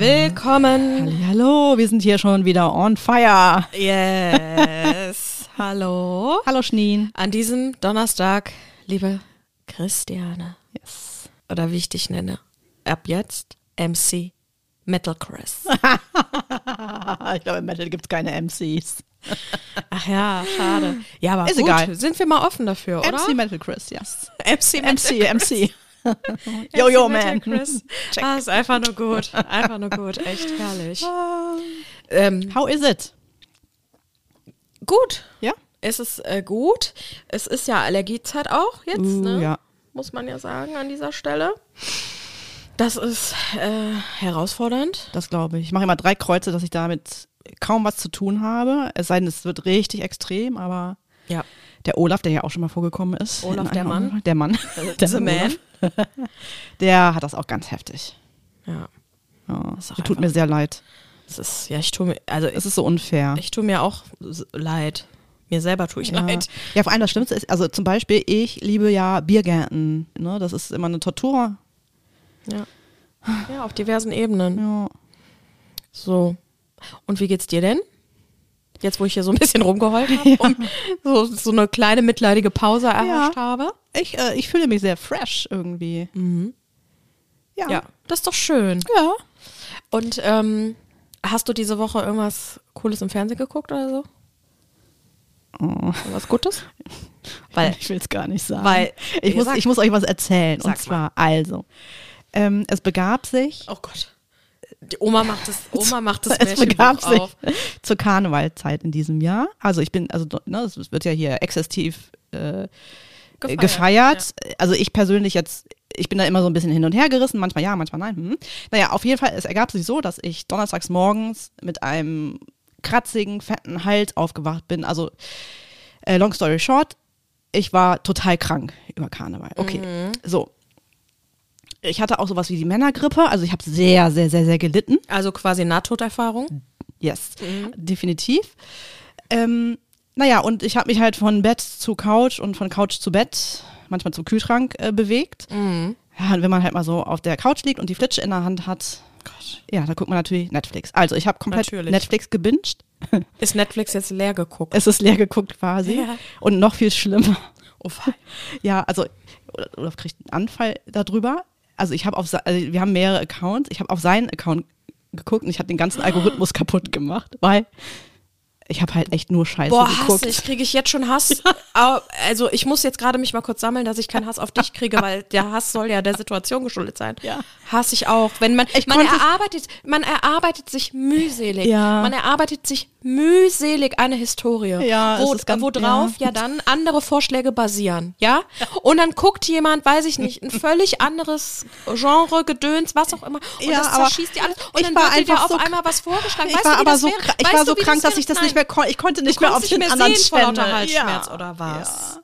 Willkommen. Hallo, wir sind hier schon wieder on fire. Yes. Hallo. Hallo Schneen. An diesem Donnerstag, liebe Christiane. Yes. Oder wie ich dich nenne. Ab jetzt MC Metal Chris. ich glaube, im Metal gibt es keine MCs. Ach ja, schade. Ja, aber Ist gut. egal. Sind wir mal offen dafür, oder? MC Metal Chris, yes. MC Metal MC, yo, MC Metal man. Chris. Check. Ah, ist einfach nur gut. Einfach nur gut. Echt herrlich. Ähm, How is it? gut. Ja? Es ist äh, gut. Es ist ja Allergiezeit auch jetzt, Uh, ne? ja. Muss man ja sagen an dieser Stelle. Das ist äh, herausfordernd. Das glaube ich. Ich mache immer drei Kreuze, dass ich damit kaum was zu tun habe. Es sei denn, es wird richtig extrem, aber Ja. der Olaf, der ja auch schon mal vorgekommen ist. Olaf, der Mann? Der Mann. Der The Man. Der hat das auch ganz heftig. Ja. Ja, tut mir sehr leid. Es ist, ja, ich tue mir, also Es ist so unfair. ich tue mir auch leid. Mir selber tue ich Ja. leid. ja, vor allem das Schlimmste ist, also zum Beispiel, ich liebe ja Biergärten. Ne? Das ist immer eine Tortur. Ja. Ja, auf diversen Ebenen. Ja. So. Und wie geht's dir denn? Jetzt, wo ich hier so ein bisschen rumgeheult habe und so, so eine kleine mitleidige Pause erhascht habe. Ich, äh, ich fühle mich sehr fresh irgendwie. Ja. Ja, das ist doch schön. Ja. Und ähm, hast du diese Woche irgendwas Cooles im Fernsehen geguckt oder so? Oh. Was Gutes? Weil, Ich will es gar nicht sagen. Weil- ich, muss, ich muss euch was erzählen. Und zwar, also, ähm, es begab sich, oh Gott. Die Oma macht das, Oma macht das es begab sich auf. zur Karnevalzeit in diesem Jahr. Also ich bin, also ne, es wird ja hier exzessiv äh, gefeiert. gefeiert. Also ich persönlich jetzt, ich bin da immer so ein bisschen hin und her gerissen, manchmal ja, manchmal nein. Hm. Naja, auf jeden Fall, es ergab sich so, dass ich donnerstags morgens mit einem kratzigen, fetten Hals aufgewacht bin. Also, äh, long story short, ich war total krank über Karneval. Okay, so. Ich hatte auch sowas wie die Männergrippe, also ich habe sehr, sehr, sehr, sehr gelitten. Also quasi Nahtoderfahrung. Yes, definitiv. Ähm, naja, und ich habe mich halt von Bett zu Couch und von Couch zu Bett, manchmal zum Kühlschrank äh, bewegt. Ja, und wenn man halt mal so auf der Couch liegt und die Flitsche in der Hand hat, ja, da guckt man natürlich Netflix. Also ich habe komplett Natürlich. Netflix gebinged. Ist Netflix jetzt leer geguckt? Es ist leer geguckt quasi. Ja. Und noch viel schlimmer. Oh. Ja, also Olaf kriegt einen Anfall darüber. Also ich habe auf, also wir haben mehrere Accounts. Ich habe auf seinen Account geguckt und ich habe den ganzen Algorithmus kaputt gemacht, weil ich habe halt echt nur Scheiße Boah, geguckt. Hass, ich kriege ich jetzt schon Hass. Also ich muss jetzt gerade mich mal kurz sammeln, dass ich keinen Hass auf dich kriege, weil der Hass soll ja der Situation geschuldet sein. Ja. Hass ich auch. Wenn man, Ich man erarbeitet, man erarbeitet sich mühselig. Ja. Man erarbeitet sich mühselig eine Historie. Ja, wo, ganz- wo drauf ja. ja. dann andere Vorschläge basieren. Ja? Und dann guckt jemand, weiß ich nicht, ein völlig anderes Genre, Gedöns, was auch immer. Und Ja, das zerschießt die alles. Und dann war wird dir einfach auf so- einmal was vorgeschlagen. ich weißt war du, aber das so, wäre? krank, ich Weißt war du, so wie krank, das dass ich das nicht mehr konnte. Ich konnte nicht Du mehr auf konntest den nicht mehr anderen sehen vor lauter. Halsschmerz ja. oder was?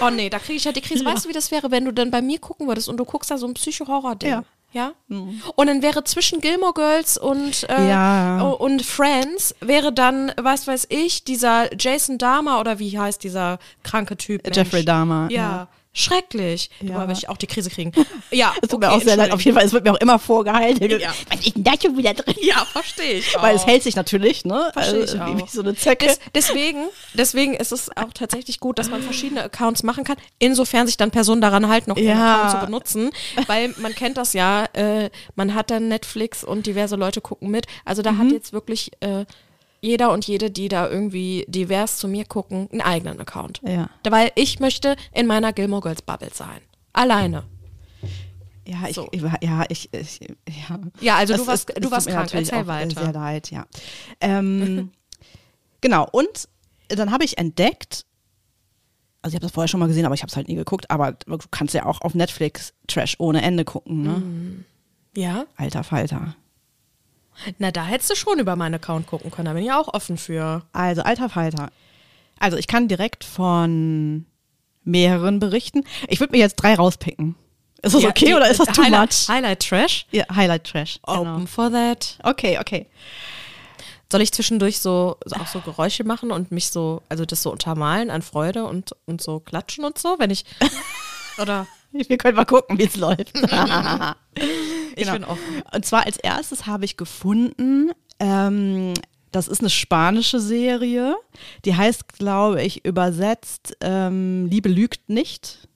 Oh nee, da kriege ich ja die Krise. Weißt du, wie das wäre, wenn du dann bei mir gucken würdest und du guckst da so ein Psycho-Horror-Ding? Ja. Ja? Und dann wäre zwischen Gilmore Girls und, äh, Ja. und Friends wäre dann, was weiß ich, dieser Jason Dahmer oder wie heißt dieser kranke Typ? Mensch. Jeffrey Dahmer, Ja. ja. Schrecklich. Ja. Da würde ich auch die Krise kriegen. Ja. Es tut mir okay, auch sehr leid. Auf jeden Fall, es wird mir auch immer vorgehalten. Ja. Was ist denn da schon wieder drin? Ja, verstehe ich. Weil es auch. hält sich natürlich, ne? Verstehe Also, ich wie, auch. wie so eine Zecke. Des, deswegen, deswegen ist es auch tatsächlich gut, dass man verschiedene Accounts machen kann, insofern sich dann Personen daran halten, noch ihren Ja. Account zu benutzen. Weil man kennt das ja, äh, man hat dann Netflix und diverse Leute gucken mit. Also da Mhm. hat jetzt wirklich äh, jeder und jede, die da irgendwie divers zu mir gucken, einen eigenen Account. Ja. Weil ich möchte in meiner Gilmore Girls Bubble sein. Alleine. Ja, ich, So. ja, ich, ich ja. Ja, also du Es- warst- es- du warst tut mir krank. Erzähl äh, weiter. Sehr leid, ja. Ähm, genau, und dann habe ich entdeckt, also ich habe das vorher schon mal gesehen, aber ich habe es halt nie geguckt, aber du kannst ja auch auf Netflix Trash ohne Ende gucken, ne? Mhm. Ja? Alter Falter. Na, da hättest du schon über meinen Account gucken können. Da bin ich auch offen für. Also, alter Falter. Also, ich kann direkt von mehreren berichten. Ich würde mir jetzt drei rauspicken. Ist das Ja, okay die- oder ist das too Highlight, much? Highlight Trash. Ja, Highlight Trash. Genau. Open for that. Okay, okay. Soll ich zwischendurch so, so auch so Geräusche machen und mich so, also das so untermalen an Freude und, und so klatschen und so, wenn ich. Oder. Wir können mal gucken, wie es läuft. Ich Genau. bin offen. Und zwar als erstes habe ich gefunden, ähm, das ist eine spanische Serie. Die heißt, glaube ich, übersetzt ähm, Liebe lügt nicht.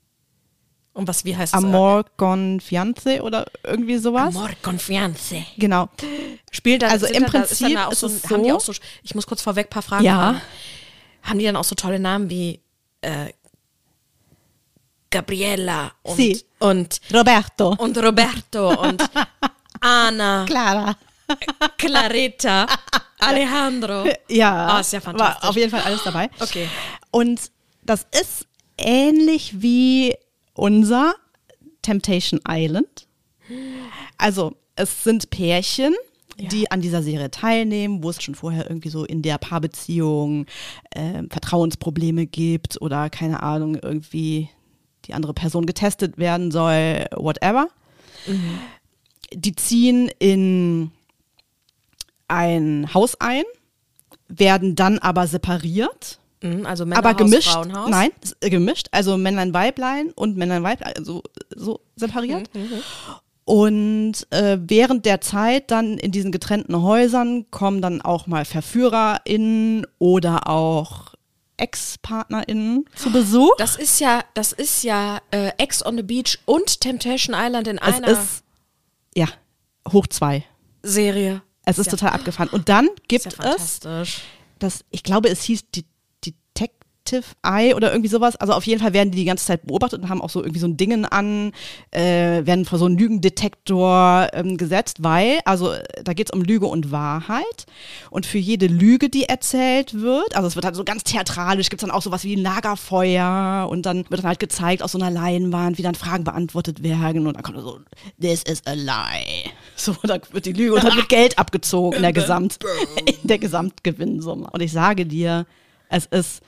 Und was, wie heißt es? Amor con fiance oder irgendwie sowas. Amor Confiance. Genau. Spielt dann, Also im da- ist Prinzip da ist so, es haben die so- auch so, ich muss kurz vorweg ein paar Fragen Ja. haben. Haben die dann auch so tolle Namen wie äh, Gabriela und, Sie. und, Roberto. und Roberto und Ana, Clara. Clarita, Alejandro. Ja, Ah, ist ja fantastisch. War auf jeden Fall alles dabei. Okay. Und das ist ähnlich wie unser Temptation Island. Also, es sind Pärchen, Ja. die an dieser Serie teilnehmen, wo es schon vorher irgendwie so in der Paarbeziehung ähm, Vertrauensprobleme gibt oder keine Ahnung, irgendwie die andere Person getestet werden soll, whatever. Die ziehen in ein Haus ein, werden dann aber separiert Mhm, Also aber Männerhaus, gemischt. Frauenhaus. Nein, gemischt. Also Männlein, Weiblein und Männlein, Weiblein, also so separiert. Und äh, während der Zeit dann in diesen getrennten Häusern kommen dann auch mal VerführerInnen oder auch Ex-PartnerInnen zu Besuch. Das ist ja, das ist ja äh, Ex on the Beach und Temptation Island in es einer ist, ja, hoch zwei. Serie. Es ist total abgefahren. Und dann gibt ja es das, ich glaube, es hieß De Detective Eye oder irgendwie sowas. Also auf jeden Fall werden die die ganze Zeit beobachtet und haben auch so irgendwie so ein Dingen an, äh, werden vor so einen Lügendetektor ähm, gesetzt, weil, also da geht es um Lüge und Wahrheit. Und für jede Lüge, die erzählt wird, also es wird halt so ganz theatralisch, gibt es dann auch sowas wie ein Lagerfeuer und dann wird dann halt gezeigt aus so einer Leinwand, wie dann Fragen beantwortet werden und dann kommt so, this is a lie. So, dann wird die Lüge und dann wird Geld abgezogen in der Gesamt, in der Gesamtgewinnsumme. Und ich sage dir, es ist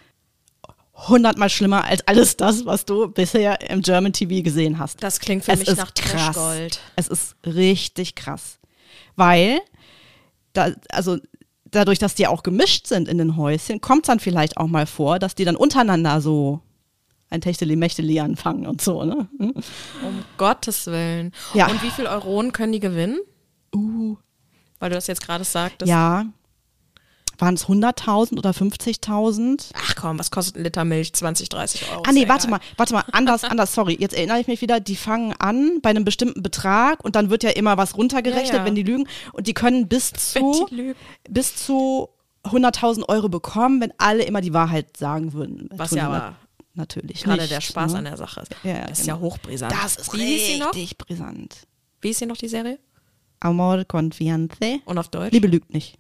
hundertmal schlimmer als alles das, was du bisher im German TV gesehen hast. Das klingt für es mich nach krass. Trashgold. Es ist richtig krass. Weil, da, also dadurch, dass die auch gemischt sind in den Häuschen, kommt es dann vielleicht auch mal vor, dass die dann untereinander so ein Techteli-Mechteli anfangen und so, ne? Hm? Um Gottes Willen. Ja. Und wie viel Euronen können die gewinnen? Uh. Weil du das jetzt gerade sagtest. Ja. Waren es 100.000 oder 50.000? Ach komm, was kostet ein Liter Milch? 20, 30 Euro. Ah nee, warte mal, warte mal, anders, anders, sorry. Jetzt erinnere ich mich wieder, die fangen an bei einem bestimmten Betrag und dann wird ja immer was runtergerechnet, Ja, ja. wenn die lügen. Und die können bis zu, bis zu 100.000 Euro bekommen, wenn alle immer die Wahrheit sagen würden. Was ja aber nat- natürlich Gerade nicht, der Spaß ne? an der Sache ist. Ja, das ist genau. ja hochbrisant. Das ist Wie richtig brisant. Wie ist sie noch, die Serie? Amor con fiance. Und auf Deutsch? Liebe lügt nicht.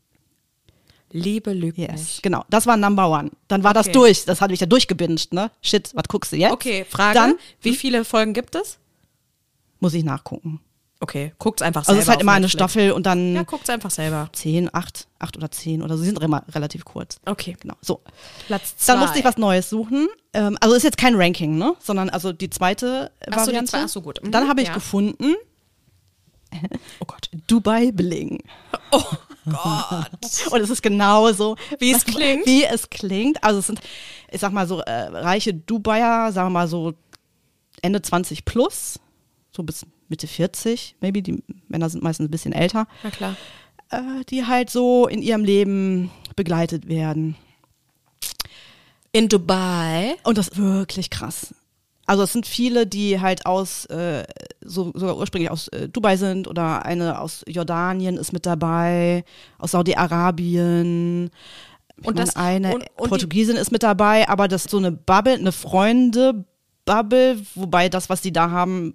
Liebe lügt Yes. nicht. Genau, das war Number One. Dann war das Okay. durch. Das hatte ich ja durchgebinged, ne? Shit, was guckst du jetzt? Okay, Frage. Dann wie viele Folgen gibt es? muss ich nachgucken. Okay, guckt's einfach Also selber. es ist halt immer eine. Staffel und dann Ja, guckt's einfach selber. zehn, acht, acht oder zehn oder so. Sie sind immer relativ kurz. Okay. Genau. So. Platz zwei. Dann musste ich was Neues suchen. Ähm, also ist jetzt kein Ranking, ne? Sondern also die zweite Ach so, die Variante. zwei- ach so, gut. Mhm, Dann habe ich ja. gefunden Oh Gott. Dubai Bling. Oh Gott. Und es ist genauso, Wie es klingt? Wie es klingt. Also es sind, ich sag mal so, äh, reiche Dubaier, sagen wir mal so Ende 20 plus, so bis Mitte 40, maybe. Die Männer sind meistens ein bisschen älter. Na klar. äh, die halt so in ihrem Leben begleitet werden. In Dubai. Und das ist wirklich krass. Also es sind viele, die halt aus, äh, so, sogar ursprünglich aus äh, Dubai sind oder eine aus Jordanien ist mit dabei, aus Saudi-Arabien. Und mein, das- eine und- und Portugiesin ist mit dabei, aber das ist so eine Bubble, eine Freunde-Bubble, wobei das, was die da haben,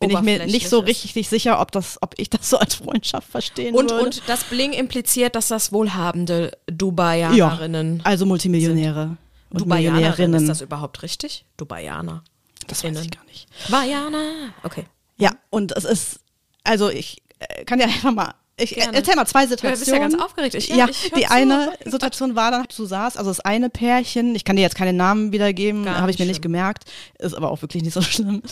bin ich mir nicht so richtig sicher, ob das, ob ich das so als Freundschaft verstehen Und, würde. und das Bling impliziert, dass das wohlhabende Dubaianerinnen. also Multimillionäre. Und Dubaianerinnen, ist das überhaupt richtig? Dubaianer. Das weiß ich gar nicht. Baianer. Okay. Ja, und es ist, also ich äh, kann ja einfach mal, ich Gerne. erzähl mal zwei Du bist ja Situationen. ganz aufgeregt. Ich- ja, ich die zu. eine Situation war dann, du saßt, also das eine Pärchen, ich kann dir jetzt keine Namen wiedergeben, habe ich nicht mir nicht schlimm. gemerkt, ist aber auch wirklich nicht so schlimm.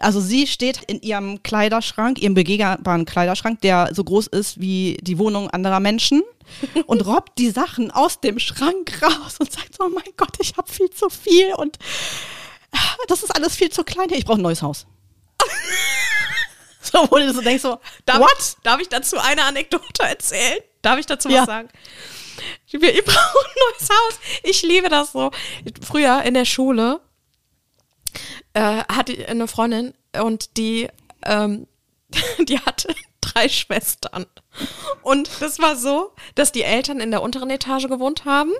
Also sie steht in ihrem Kleiderschrank, ihrem begehbaren Kleiderschrank, der so groß ist wie die Wohnung anderer Menschen und robbt die Sachen aus dem Schrank raus und sagt so, oh mein Gott, ich habe viel zu viel und das ist alles viel zu klein. Ich brauche ein neues Haus. so, wo du so denkst so, Darf, what? Darf ich dazu eine Anekdote erzählen? Darf ich dazu Ja. was sagen? Wir brauchen ein neues Haus. Ich liebe das so. Früher in der Schule äh, hatte ich eine Freundin und die, ähm, die hatte drei Schwestern. Und das war so, dass die Eltern in der unteren Etage gewohnt haben.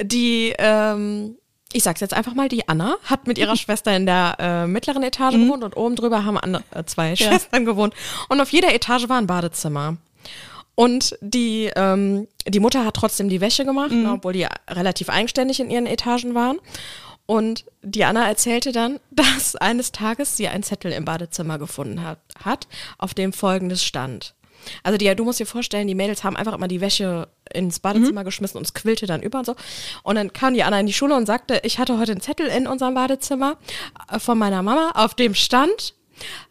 Die, ähm, ich sag's jetzt einfach mal, die Anna hat mit ihrer Schwester in der äh, mittleren Etage gewohnt und oben drüber haben andere, äh, zwei Schwestern gewohnt. Und auf jeder Etage war ein Badezimmer. Und die, ähm, die Mutter hat trotzdem die Wäsche gemacht, ne, obwohl die relativ eigenständig in ihren Etagen waren. Und die Anna erzählte dann, dass eines Tages sie einen Zettel im Badezimmer gefunden hat, hat auf dem folgendes stand. Also die, du musst dir vorstellen, die Mädels haben einfach immer die Wäsche ins Badezimmer geschmissen und es quillte dann über und so. Und dann kam die Anna in die Schule und sagte, ich hatte heute einen Zettel in unserem Badezimmer äh, von meiner Mama, auf dem stand,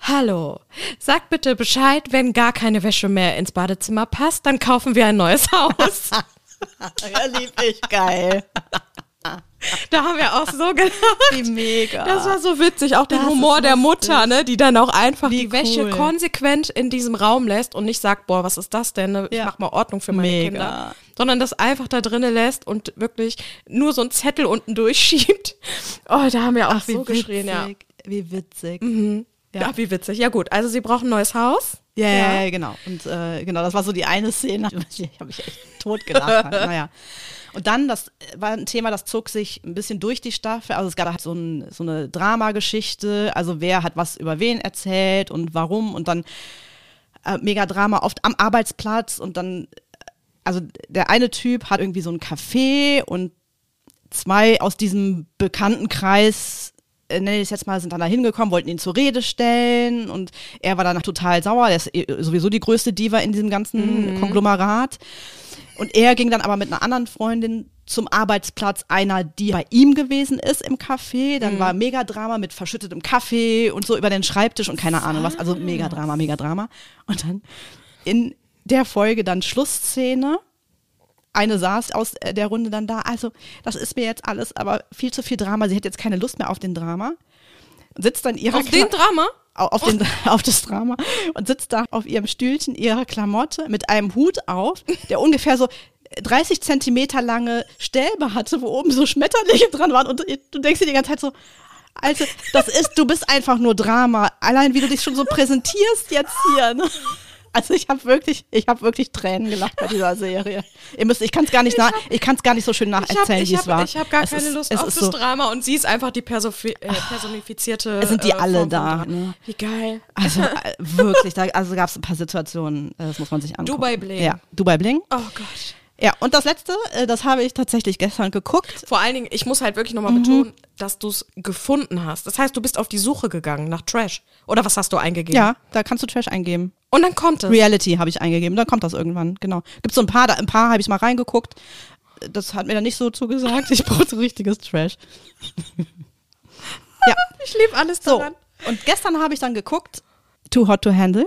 Hallo, sag bitte Bescheid, wenn gar keine Wäsche mehr ins Badezimmer passt, dann kaufen wir ein neues Haus. Ja, lieb ich, geil. Da haben wir auch so gelacht. Wie mega. Das war so witzig, auch der Das Humor ist der. Mutter, ne, die dann auch einfach Wie die Wäsche cool. konsequent in diesem Raum lässt und nicht sagt, boah, was ist das denn? Ne? Ich Ja. mach mal Ordnung für meine Mega. Kinder. Sondern das einfach da drinnen lässt und wirklich nur so einen Zettel unten durchschiebt. Oh, da haben wir auch Ach, so geschrien, ja. Wie witzig. ja. wie witzig. Ja gut, also sie brauchen ein neues Haus. Ja, ja, ja, genau. Und äh, genau, das war so die eine Szene. Ich habe mich echt tot gelacht. naja. Und dann, das war ein Thema, das zog sich ein bisschen durch die Staffel. Also es gab halt so, ein, so eine Dramageschichte. Also wer hat was über wen erzählt und warum. Und dann äh, mega Drama oft am Arbeitsplatz. Und dann, also der eine Typ hat irgendwie so ein Café und zwei aus diesem Bekanntenkreis, äh, nenne ich es jetzt mal, sind dann da hingekommen, wollten ihn zur Rede stellen und er war dann total sauer. Der ist sowieso die größte Diva in diesem ganzen Konglomerat. Und er ging dann aber mit einer anderen Freundin zum Arbeitsplatz einer, die bei ihm gewesen ist im Café. Dann war Megadrama mit verschüttetem Kaffee und so über den Schreibtisch und keine Ahnung was. Also Megadrama, Megadrama. Und dann in der Folge dann Schlussszene eine saß aus der Runde dann da. Also, das ist mir jetzt alles, aber viel zu viel Drama. Sie hat jetzt keine Lust mehr auf den Drama. Sitzt dann ihrer Auf den Kla- Drama? Au- auf, den, auf das Drama und sitzt da auf ihrem Stühlchen, ihrer Klamotte mit einem Hut auf, der ungefähr so 30 Zentimeter lange Stäbe hatte, wo oben so Schmetterlinge dran waren. Und du denkst dir die ganze Zeit so, also, das ist, du bist einfach nur Drama. Allein wie du dich schon so präsentierst jetzt hier. Ne? Also ich habe wirklich, ich habe wirklich Tränen gelacht bei dieser Serie. Ihr müsst, ich kann es gar nicht nach, ich kann es gar nicht so schön Ich habe nacherzählen, wie ich es war. hab, ich hab gar Es keine ist- Lust es auf ist das so, Drama und sie ist einfach die Persofi äh, personifizierte. Es sind die äh, alle da, ne? Wie geil. Also äh, wirklich, da also gab es ein paar Situationen, äh, das muss man sich angucken. Dubai Bling. Ja, Dubai Bling. Oh Gott. Ja, und das letzte, äh, das habe ich tatsächlich gestern geguckt. Vor allen Dingen, ich muss halt wirklich nochmal betonen, dass du es gefunden hast. Das heißt, du bist auf die Suche gegangen nach Trash. Oder was hast du eingegeben? Ja, da kannst du Trash eingeben. Und dann kommt es. Reality habe ich eingegeben, dann kommt das irgendwann, genau. Gibt so ein paar, da, ein paar habe ich mal reingeguckt. Das hat mir dann nicht so zugesagt. Ich brauchte richtiges Trash. ja, Ich liebe alles so. daran. Und gestern habe ich dann geguckt, Too Hot to Handle.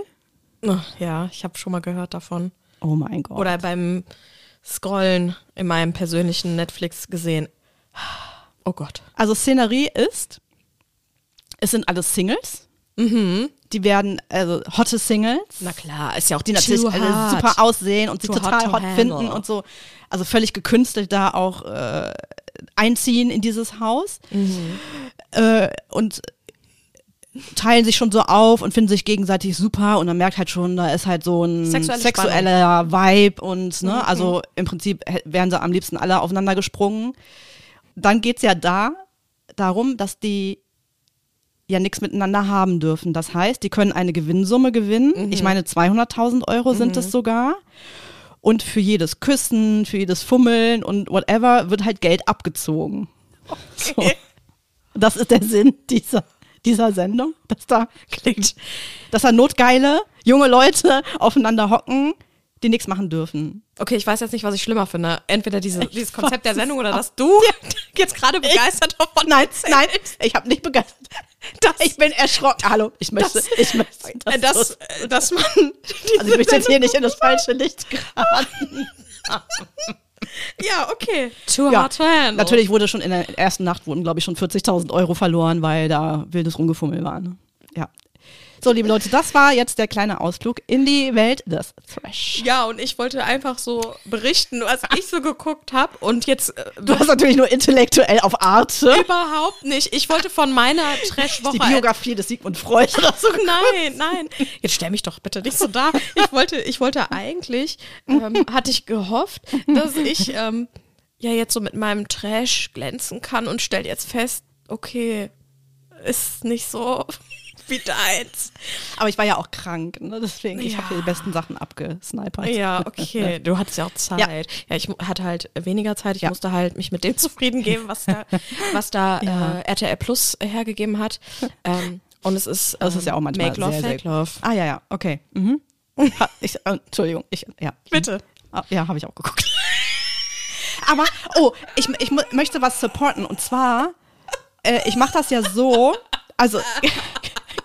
Ja, ich habe schon mal gehört davon. Oh mein Gott. Oder beim Scrollen in meinem persönlichen Netflix gesehen. Oh Gott. Also Szenerie ist, es sind alles Singles. Die werden, also hotte Singles. Na klar, ist ja auch die natürlich alle hot. super aussehen und sich Too hot total to hot, handle. finden und so. Also völlig gekünstelt da auch äh, einziehen in dieses Haus. Mhm. Äh, und teilen sich schon so auf und finden sich gegenseitig super und man merkt halt schon, da ist halt so ein Sexuelle sexueller Vibe und ne, Mhm. also im Prinzip wären sie am liebsten alle aufeinander gesprungen. Dann geht's ja da darum, dass die ja nichts miteinander haben dürfen. Das heißt, die können eine Gewinnsumme gewinnen. Ich meine, 200.000 Euro sind es sogar. Und für jedes Küssen, für jedes Fummeln und whatever wird halt Geld abgezogen. So. Das ist der Sinn dieser, dieser Sendung, dass da klingt, dass da notgeile junge Leute aufeinander hocken, die nichts machen dürfen. Okay, ich weiß jetzt nicht, was ich schlimmer finde. Entweder diese, dieses Konzept der Sendung oder dass du jetzt gerade begeistert davon Nein, nein, ich habe nicht begeistert. ich bin erschrocken. Hallo, ich möchte, Das- ich möchte, dass du- äh, dass man. also ich möchte jetzt hier nicht in das falsche Licht geraten. ja, okay. Too Ja, hard to handle. natürlich wurde schon in der ersten Nacht wurden, glaube ich, schon 40.000 Euro verloren, weil da wildes Rumgefummel war. Ne? Ja. So, liebe Leute, das war jetzt der kleine Ausflug in die Welt des Thrash. Ja, und ich wollte einfach so berichten, was ich so geguckt habe. Und jetzt. Äh, Du hast natürlich nur intellektuell auf Arte überhaupt nicht. Ich wollte von meiner Trash-Woche. die Biografie des Sigmund Freud oder so. Nein, nein. Jetzt stell mich doch bitte nicht so da. Ich wollte, ich wollte eigentlich, ähm, hatte ich gehofft, dass ich ähm, ja jetzt so mit meinem Trash glänzen kann und stell jetzt fest, okay, ist nicht so wie deins. Aber ich war ja auch krank, ne? deswegen, ich Ja. habe die besten Sachen abgesnipert. Ja, okay. Du hattest ja auch Zeit. Ja, ich mu- hatte halt weniger Zeit. Ich Ja. musste halt mich mit dem zufrieden geben, was da, was da Ja. äh, RTL Plus hergegeben hat. Ähm, und es ist, Das ist ja auch ähm, manchmal Make Love, sehr, sehr- Love. Ah, ja, ja, okay. Mhm. Ich, äh, Entschuldigung, ich, ja. Bitte. Ah, Ja, habe ich auch geguckt. Aber, oh, ich, ich möchte was supporten. Und zwar, äh, ich mache das ja so, also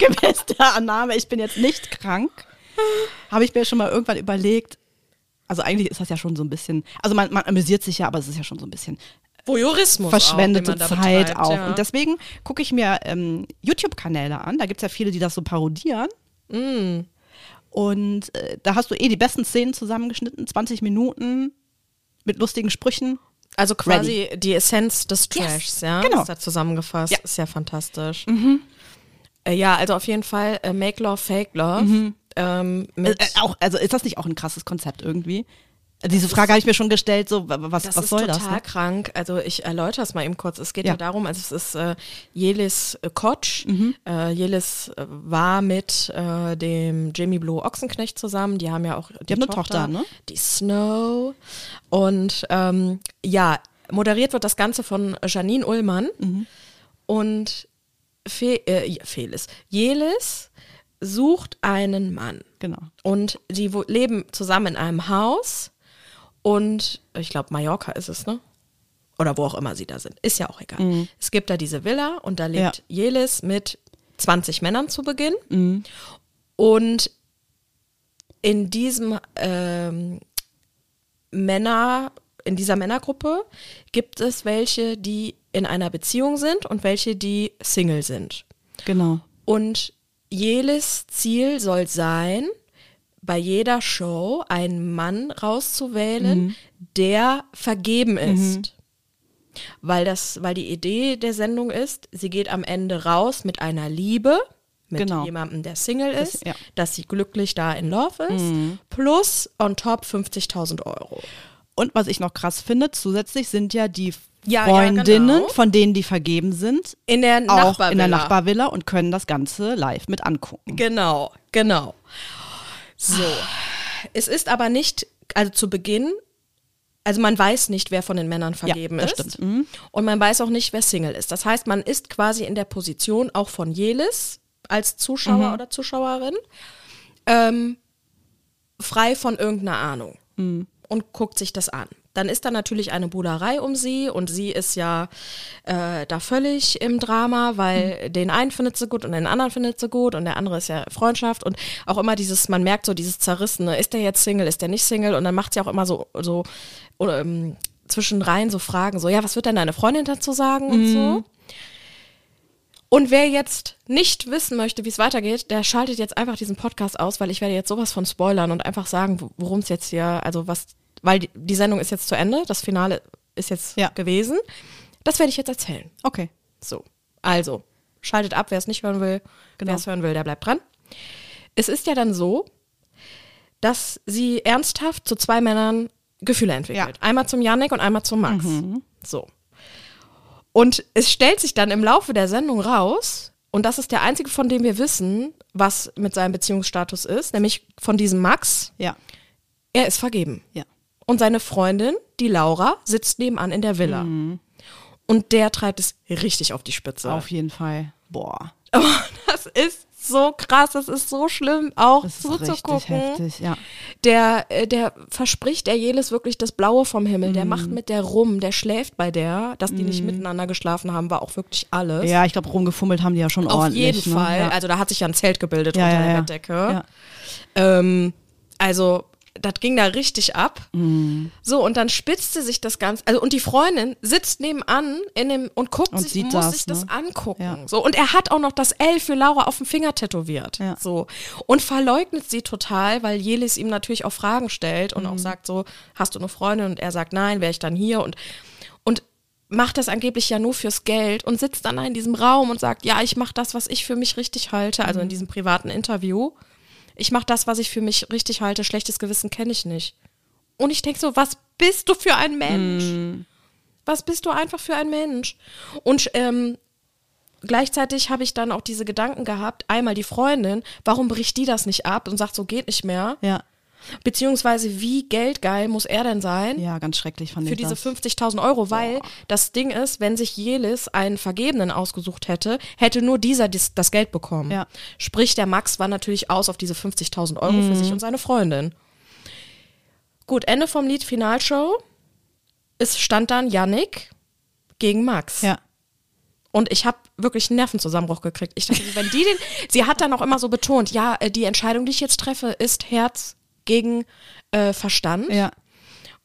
gemäß der Annahme, ich bin jetzt nicht krank, habe ich mir schon mal irgendwann überlegt, also eigentlich ist das ja schon so ein bisschen, also man, man amüsiert sich ja, aber es ist ja schon so ein bisschen Voyeurismus verschwendete auch, Zeit betreibt, auch. Ja. Und deswegen gucke ich mir ähm, YouTube-Kanäle an. Da gibt es ja viele, die das so parodieren. Mm. Und äh, da hast du eh die besten Szenen zusammengeschnitten, 20 Minuten mit lustigen Sprüchen. also quasi die Essenz des Trashs, ja? genau. Ist da zusammengefasst. Ja. Ist ja fantastisch. Äh, ja, also auf jeden Fall äh, Make Love, Fake Love. Ähm, mit, Äh, äh, auch, also ist das nicht auch ein krasses Konzept irgendwie? Äh, Diese Frage habe ich mir schon gestellt, so wa- was, Das was ist soll total das? Ne? krank. Also ich erläutere es mal eben kurz. Es geht Ja. ja, darum, also es ist äh, Jelis äh, Kotsch. Mhm. Äh, Jelis äh, war mit äh, dem Jamie Blue Ochsenknecht zusammen. Die haben ja auch die, haben eine Tochter, ne? Die Snow. Und ähm, ja, moderiert wird das Ganze von Janine Ullmann. Mhm. Und Fe äh, Felis. Jelis sucht einen Mann. Genau. Und die leben zusammen in einem Haus. Und ich glaube, Mallorca ist es, ne? Oder wo auch immer sie da sind. Ist ja auch egal. Es gibt da diese Villa und da lebt Mhm. Ja. Jelis mit 20 Männern zu Beginn. Mhm. Und in diesem ähm, Männer, in dieser Männergruppe gibt es welche, die in einer Beziehung sind und welche, die Single sind. Genau. Und Jelis Ziel soll sein, bei jeder Show einen Mann rauszuwählen, der vergeben ist. Weil das, weil die Idee der Sendung ist, sie geht am Ende raus mit einer Liebe, mit Genau. jemandem, der Single Das- ist, ja. dass sie glücklich da in Love ist, plus on top 50.000 Euro. Und was ich noch krass finde, zusätzlich sind ja die Ja, ja, Freundinnen, genau. von denen die vergeben sind, In der auch Nachbarvilla. in der Nachbarvilla und können das Ganze live mit angucken. Genau, genau. So. Es ist aber nicht, also zu Beginn, also man weiß nicht, wer von den Männern vergeben das ist. Mhm. Und man weiß auch nicht, wer Single ist. Das heißt, man ist quasi in der Position auch von Jelis als Zuschauer Mhm. oder Zuschauerin ähm, frei von irgendeiner Ahnung Mhm. Und guckt sich das an. Dann ist da natürlich eine Buhlerei um sie und sie ist ja äh, da völlig im Drama, weil Mhm. den einen findet sie gut und den anderen findet sie gut und der andere ist ja Freundschaft und auch immer dieses, man merkt so dieses Zerrissene, ist der jetzt Single, ist der nicht Single und dann macht sie auch immer so, so oder, ähm, zwischen rein so Fragen, so, ja, was wird denn deine Freundin dazu sagen und Mhm. so. Und wer jetzt nicht wissen möchte, wie es weitergeht, der schaltet jetzt einfach diesen Podcast aus, weil ich werde jetzt sowas von spoilern und einfach sagen, wo- worum es jetzt hier, also was, weil die, Sendung ist jetzt zu Ende, das Finale ist jetzt Ja. gewesen. Das werde ich jetzt erzählen. Okay. So, also, schaltet ab, wer es nicht hören will. Genau. Wer es hören will, der bleibt dran. Es ist ja dann so, dass sie ernsthaft zu zwei Männern Gefühle entwickelt. Einmal zum Yannick und einmal zum Max. So. Und es stellt sich dann im Laufe der Sendung raus, und das ist der einzige, von dem wir wissen, was mit seinem Beziehungsstatus ist, nämlich von diesem Max, Ja. er ist vergeben. Ja. Und seine Freundin, die Laura, sitzt nebenan in der Villa. Und der treibt es richtig auf die Spitze. Auf jeden Fall. Boah. Oh, das ist so krass, das ist so schlimm, auch Das ist zuzugucken. heftig, ja. Der, äh, der verspricht der Jelis wirklich das Blaue vom Himmel. Mhm. Der macht mit der rum, der schläft bei der. Dass die nicht miteinander geschlafen haben, war auch wirklich alles. Ja, ich glaube, rumgefummelt haben die ja schon Auf ordentlich. jeden ne? Fall. Ja. Also da hat sich ja ein Zelt gebildet Ja, unter ja, der. Bettdecke. Ähm, also das ging da richtig ab. Mhm. So, und dann spitzte sich das Ganze. Also, und die Freundin sitzt nebenan in dem, und guckt Und sich, muss das, sich das ne? angucken. Ja. So, und er hat auch noch das L für Laura auf dem Finger tätowiert. Ja. So. Und verleugnet sie total, weil Jelis ihm natürlich auch Fragen stellt und auch Mhm. sagt so, hast du eine Freundin? Und er sagt, nein, wäre ich dann hier und, und macht das angeblich ja nur fürs Geld und sitzt dann in diesem Raum und sagt, ja, ich mache das, was ich für mich richtig halte, also in Mhm. diesem privaten Interview. Ich mache das, was ich für mich richtig halte, schlechtes Gewissen kenne ich nicht. Und ich denke so, was bist du für ein Mensch? Mhm. Was bist du einfach für ein Mensch? Und ähm, gleichzeitig habe ich dann auch diese Gedanken gehabt, einmal die Freundin, warum bricht die das nicht ab und sagt, so geht nicht mehr? Ja. Beziehungsweise wie geldgeil muss er denn sein? Ja, ganz schrecklich fand für diese das. 50.000 Euro, weil das Ding ist, wenn sich Jelis einen Vergebenen ausgesucht hätte, hätte nur dieser dis, das Geld bekommen. Ja. Sprich, der Max war natürlich aus auf diese 50.000 Euro Mhm. für sich und seine Freundin. Gut, Ende vom Lied Finalshow. Es stand dann Yannick gegen Max. Ja. Und ich habe wirklich einen Nervenzusammenbruch gekriegt. Ich dachte, wenn die den, sie hat dann auch immer so betont, ja, äh, die Entscheidung, die ich jetzt treffe, ist Herz gegen äh, Verstand. Ja.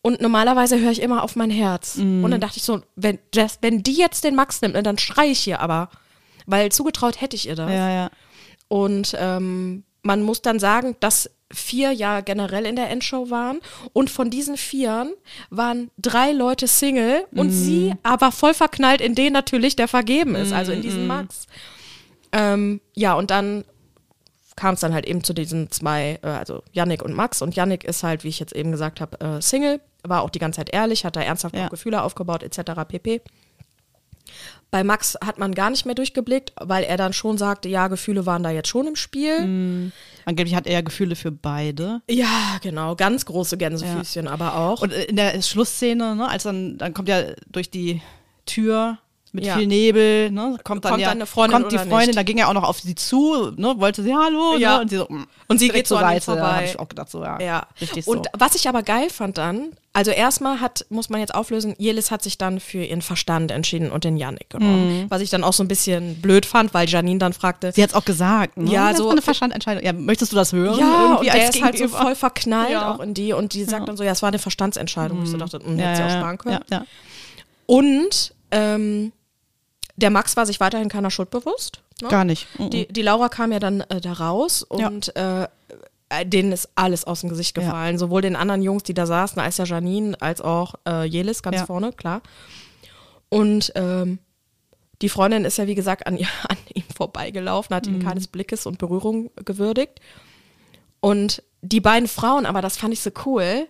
Und normalerweise höre ich immer auf mein Herz. Und dann dachte ich so, wenn, das, wenn die jetzt den Max nimmt, ne, dann schreie ich hier aber. Weil zugetraut hätte ich ihr das. Ja, ja. Und ähm, man muss dann sagen, dass vier ja generell in der Endshow waren. Und von diesen vieren waren drei Leute Single und sie aber voll verknallt in den natürlich, der vergeben ist, also in diesen Max. Ähm, ja, und dann kam es dann halt eben zu diesen zwei, äh, also Yannick und Max. Und Yannick ist halt, wie ich jetzt eben gesagt habe, äh, Single, war auch die ganze Zeit ehrlich, hat da ernsthaft Ja. Gefühle aufgebaut, etc. pp. Bei Max hat man gar nicht mehr durchgeblickt, weil er dann schon sagte, ja, Gefühle waren da jetzt schon im Spiel. Angeblich hat er ja Gefühle für beide. Ja, genau, ganz große Gänsefüßchen, aber auch. Und in der Schlussszene, ne, als dann, dann kommt ja durch die Tür mit Ja. viel Nebel, ne, kommt dann Kommt ja, dann eine Freundin kommt die Freundin, nicht? da ging er auch noch auf sie zu, ne, wollte sie Hallo, Ja. ne, und sie so, mm, Und sie geht so an Seite, vorbei. habe ich auch gedacht so, ja, Ja, richtig und so. was ich aber geil fand dann, also erstmal hat, muss man jetzt auflösen, Jelis hat sich dann für ihren Verstand entschieden und den Yannick genommen. Was ich dann auch so ein bisschen blöd fand, weil Janine dann fragte, Sie hat es auch gesagt, ne? Ja, das so- war eine Verstandentscheidung. Ja, möchtest du das hören? ja, und Irgendwie der als ist halt so voll verknallt Ja. auch in die und die sagt dann so, ja, es war eine Verstandsentscheidung. Ich so dachte, mh, ja, hätte sie auch sparen können. Ja, ja. Und ähm, der Max war sich weiterhin keiner Schuld bewusst. Ne? Gar nicht. Mhm. Die, die Laura kam ja dann äh, da raus und äh, äh, denen ist alles aus dem Gesicht Ja. gefallen. Sowohl den anderen Jungs, die da saßen, als ja Janine, als auch äh, Jelis ganz Ja. vorne, klar. Und ähm, die Freundin ist ja, wie gesagt, an, ihr, an ihm vorbeigelaufen, hat Mhm. ihn keines Blickes und Berührung gewürdigt. Und die beiden Frauen, aber das fand ich so cool,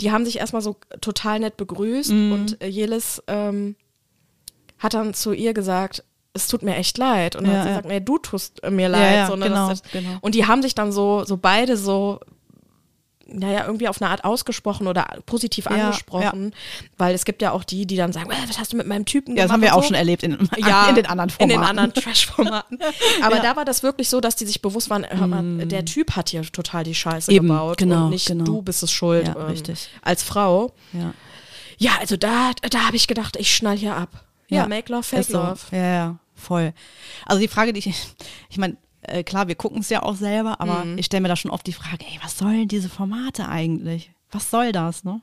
die haben sich erstmal so total nett begrüßt Mhm. und äh, Jelis ähm, hat dann zu ihr gesagt, es tut mir echt leid. Und dann Ja, hat sie ja. gesagt, nee, du tust mir leid. ja, so, ne, genau, das, genau. Und die haben sich dann so, so beide so, naja, irgendwie auf eine Art ausgesprochen oder positiv Ja, angesprochen. Weil es gibt ja auch die, die dann sagen, "Äh, was hast du mit meinem Typen Ja, gemacht? das haben wir und auch so. schon erlebt in, Ja, in den anderen Formaten. In den anderen Trash-Formaten. Aber Ja. da war das wirklich so, dass die sich bewusst waren, hör mal, der Typ hat hier total die Scheiße Eben, gebaut genau, und nicht genau. du bist es schuld Ja, ähm, richtig. als Frau. Ja. Ja, also da, da habe ich gedacht, ich schnall hier ab. Ja, make love, fake so. love. Ja, ja, voll. Also die Frage, die ich, ich meine, äh, klar, wir gucken es ja auch selber, aber Mhm. ich stelle mir da schon oft die Frage, ey, was sollen diese Formate eigentlich? Was soll das, ne?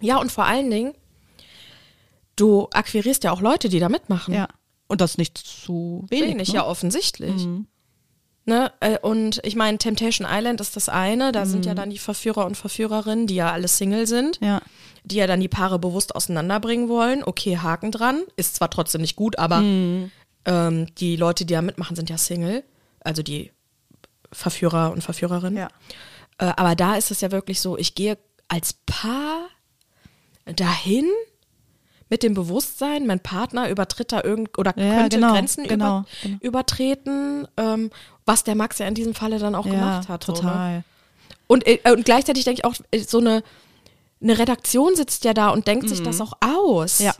Ja, und vor allen Dingen, du akquirierst ja auch Leute, die da mitmachen. Ja. Und das nicht zu wenig. Wenig, ne? ja, offensichtlich. Ne? äh, Und ich meine, Temptation Island ist das eine, da sind ja dann die Verführer und Verführerinnen, die ja alle Single sind, Ja. die ja dann die Paare bewusst auseinanderbringen wollen. Okay, Haken dran, ist zwar trotzdem nicht gut, aber ähm, die Leute, die da mitmachen, sind ja Single, also die Verführer und Verführerinnen. Ja. Äh, aber da ist es ja wirklich so, ich gehe als Paar dahin mit dem Bewusstsein, mein Partner übertritt da irgend oder Ja, könnte genau, Grenzen genau, über, genau. übertreten, ähm, was der Max ja in diesem Falle dann auch ja, gemacht hat. so, ne? total. Und, äh, und gleichzeitig denke ich auch, äh, so eine, eine Redaktion sitzt ja da und denkt sich das auch aus. Mhm. Ja.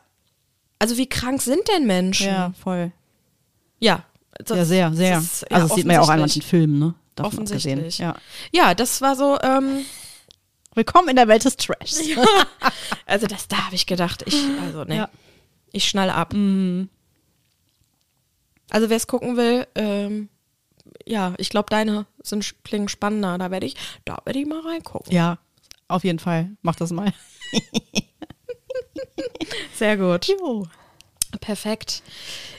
Also wie krank sind denn Menschen? Ja, voll. Ja. das- ja, sehr, sehr. das ist, also das sieht man ja auch an manchen. Filmen, ne? Davon. Offensichtlich. Ja. Ja, das war so, ähm, Willkommen in der Welt des Trash. also das, da habe ich gedacht, ich, also ne, Ja. ich schnall ab. Also wer es gucken will, ähm, ja, ich glaube, deine sind, klingen spannender. Da werde ich, da werde ich mal reingucken. Ja, auf jeden Fall. Mach das mal. Sehr gut. Jo. Perfekt.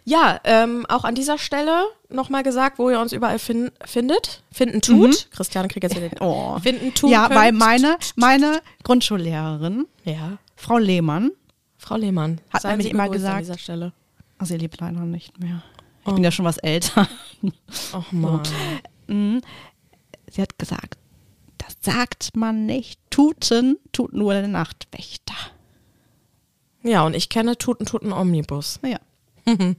Ja, ähm, auch an dieser Stelle nochmal gesagt, wo ihr uns überall fin findet, finden tut. Christiane kriegt jetzt wieder den Oh. Finden tut. Ja, könnt. weil meine, meine Grundschullehrerin, Ja, Frau Lehmann, Frau Lehmann. Hat nämlich immer gegrüßt An gesagt- dieser Stelle. also sie lebt leider nicht mehr. Ich Oh. bin ja schon was älter. Ach man. Mhm. Sie hat gesagt, das sagt man nicht. Tuten tut nur der Nachtwächter. Ja, und ich kenne Tuten Tuten Omnibus. Naja,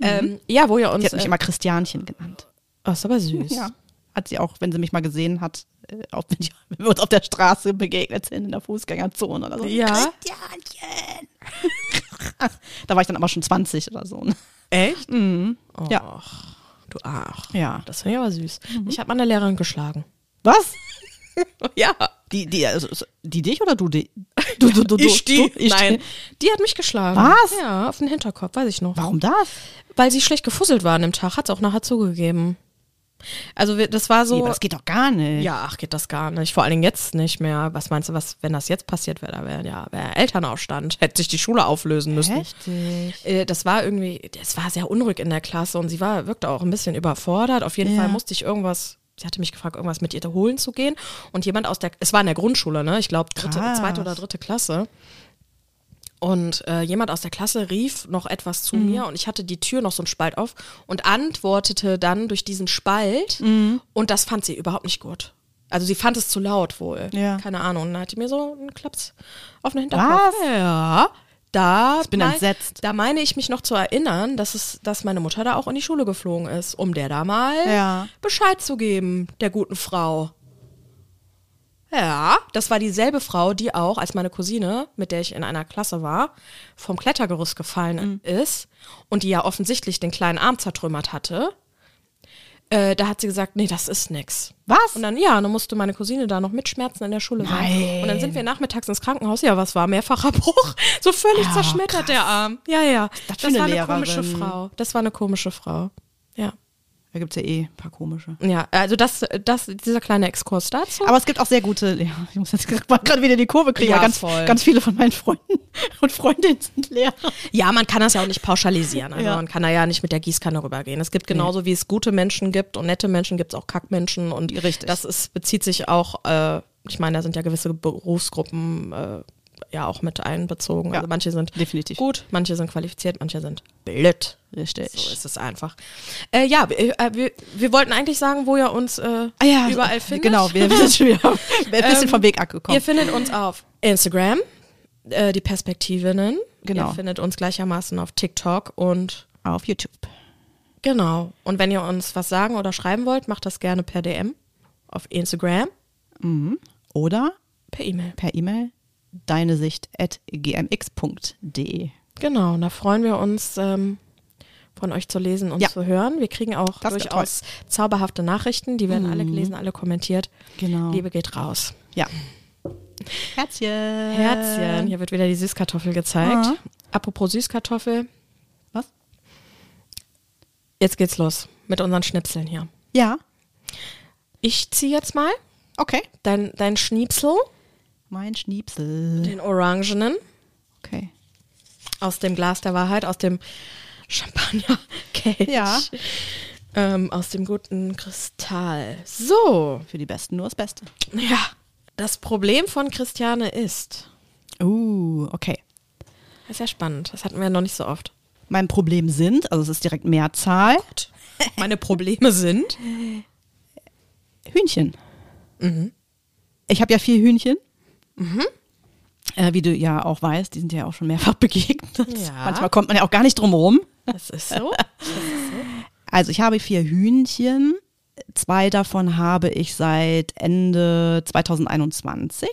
Ähm, ja, wo ihr uns. sie hat mich äh, immer Christianchen genannt. oh, ist aber süß. Ja. Hat sie auch, wenn sie mich mal gesehen hat, auch wenn, ich, wenn wir uns auf der Straße begegnet sind, in der Fußgängerzone oder so. Ja. Christianchen! da war ich dann aber schon 20 oder so. ne? Echt? Mhm. Oh, Ja. Du Ach. Ja. Das finde ich aber süß. Ich habe meine Lehrerin geschlagen. Was? Ja. Die, die, also, die dich oder du die? Du, du, du, du, ich die. Du, ich Nein, die. die hat mich geschlagen. Was? Ja, auf den Hinterkopf, weiß ich noch. Warum das? Weil sie schlecht gefusselt war an dem Tag, hat sie auch nachher zugegeben. Also das war so. Nee, aber das geht doch gar nicht. ja, ach, geht das gar nicht. Vor allen Dingen jetzt nicht mehr. Was meinst du, was, wenn das jetzt passiert wäre? Da wäre ja wär Elternaufstand. Hätte sich die Schule auflösen müssen. Heftig. Äh, Das war irgendwie, es war sehr unruhig in der Klasse und sie war, wirkte auch ein bisschen überfordert. Auf jeden Ja. Fall musste ich irgendwas, sie hatte mich gefragt, irgendwas mit ihr holen zu gehen. Und jemand aus der, es war in der Grundschule, ne? Ich glaube, zweite oder dritte Klasse. Und äh, jemand aus der Klasse rief noch etwas zu mir und ich hatte die Tür noch so einen Spalt auf und antwortete dann durch diesen Spalt und das fand sie überhaupt nicht gut. Also sie fand es zu laut wohl. Ja. Keine Ahnung. Und dann hat die mir so einen Klaps auf den Hinterkopf. Was? Ja. Da bin mein- entsetzt. Da meine ich mich noch zu erinnern, dass es, dass meine Mutter da auch in die Schule geflogen ist, um der da mal Ja. Bescheid zu geben, der guten Frau. Ja, das war dieselbe Frau, die auch, als meine Cousine, mit der ich in einer Klasse war, vom Klettergerüst gefallen Mhm. ist und die ja offensichtlich den kleinen Arm zertrümmert hatte. Äh, da hat sie gesagt, nee, das ist nix. Was? Und dann, ja, dann musste meine Cousine da noch mit Schmerzen in der Schule sein. Nein. Und dann sind wir nachmittags ins Krankenhaus. Ja, was war? Mehrfacher Bruch. So völlig Ah, zerschmettert der Arm. Ja, ja. das Das, war eine Lehrerin? komische Frau. Das war eine komische Frau. Ja. Da gibt es ja eh ein paar komische. Ja, also das, das, dieser kleine Exkurs dazu. Aber es gibt auch sehr gute Lehrer. Ich muss jetzt gerade wieder die Kurve kriegen. Ja, Ja, ganz, voll. ganz viele von meinen Freunden und Freundinnen sind Lehrer. Ja, man kann das ja auch nicht pauschalisieren. Also Ja. man kann da ja nicht mit der Gießkanne rübergehen. Es gibt genauso wie es gute Menschen gibt und nette Menschen gibt es auch Kackmenschen und Richtig. das ist, bezieht sich auch, äh, ich meine, da sind ja gewisse Berufsgruppen äh, ja auch mit einbezogen. Ja, also manche sind definitiv. gut, manche sind qualifiziert, manche sind blöd. Richtig. So ist es einfach. Äh, ja, wir, äh, wir, wir wollten eigentlich sagen, wo ihr uns äh, Ah ja, überall findet. Genau, wir, sind schon wieder ein bisschen Ähm, vom Weg abgekommen. Ihr findet uns auf Instagram, äh, die Perspektivinnen. Genau. Ihr findet uns gleichermaßen auf TikTok und Auf YouTube. genau. Und wenn ihr uns was sagen oder schreiben wollt, macht das gerne per DM auf Instagram, Oder per E-Mail. per E-Mail deine Sicht at gmx.de. Genau, da freuen wir uns, ähm, von euch zu lesen und Ja. zu hören. Wir kriegen auch Das durchaus zauberhafte Nachrichten. Die werden alle gelesen, alle kommentiert. Genau. Liebe geht raus. Ja. Herzchen. Herzchen, hier wird wieder die Süßkartoffel gezeigt. Ah. Apropos Süßkartoffel, Was? jetzt geht's los mit unseren Schnipseln hier. Ja. Ich ziehe jetzt mal Okay. dein, dein Schniepsel, Mein Schniepsel. den orangenen, Okay. aus dem Glas der Wahrheit, aus dem Champagnerkelch. Ja. Ähm, aus dem guten Kristall. So, Für die Besten nur das Beste. ja. Das Problem von Christiane ist, Uh, okay. das ist ja spannend, das hatten wir noch nicht so oft. Mein Problem sind, also es ist direkt Mehrzahl, Meine Probleme sind, Hühnchen. Ich habe ja vier Hühnchen. Äh, wie du ja auch weißt, die sind ja auch schon mehrfach begegnet. Ja. Manchmal kommt man ja auch gar nicht drum rum. das ist so. Also ich habe vier Hühnchen. Zwei davon habe ich seit Ende 2021.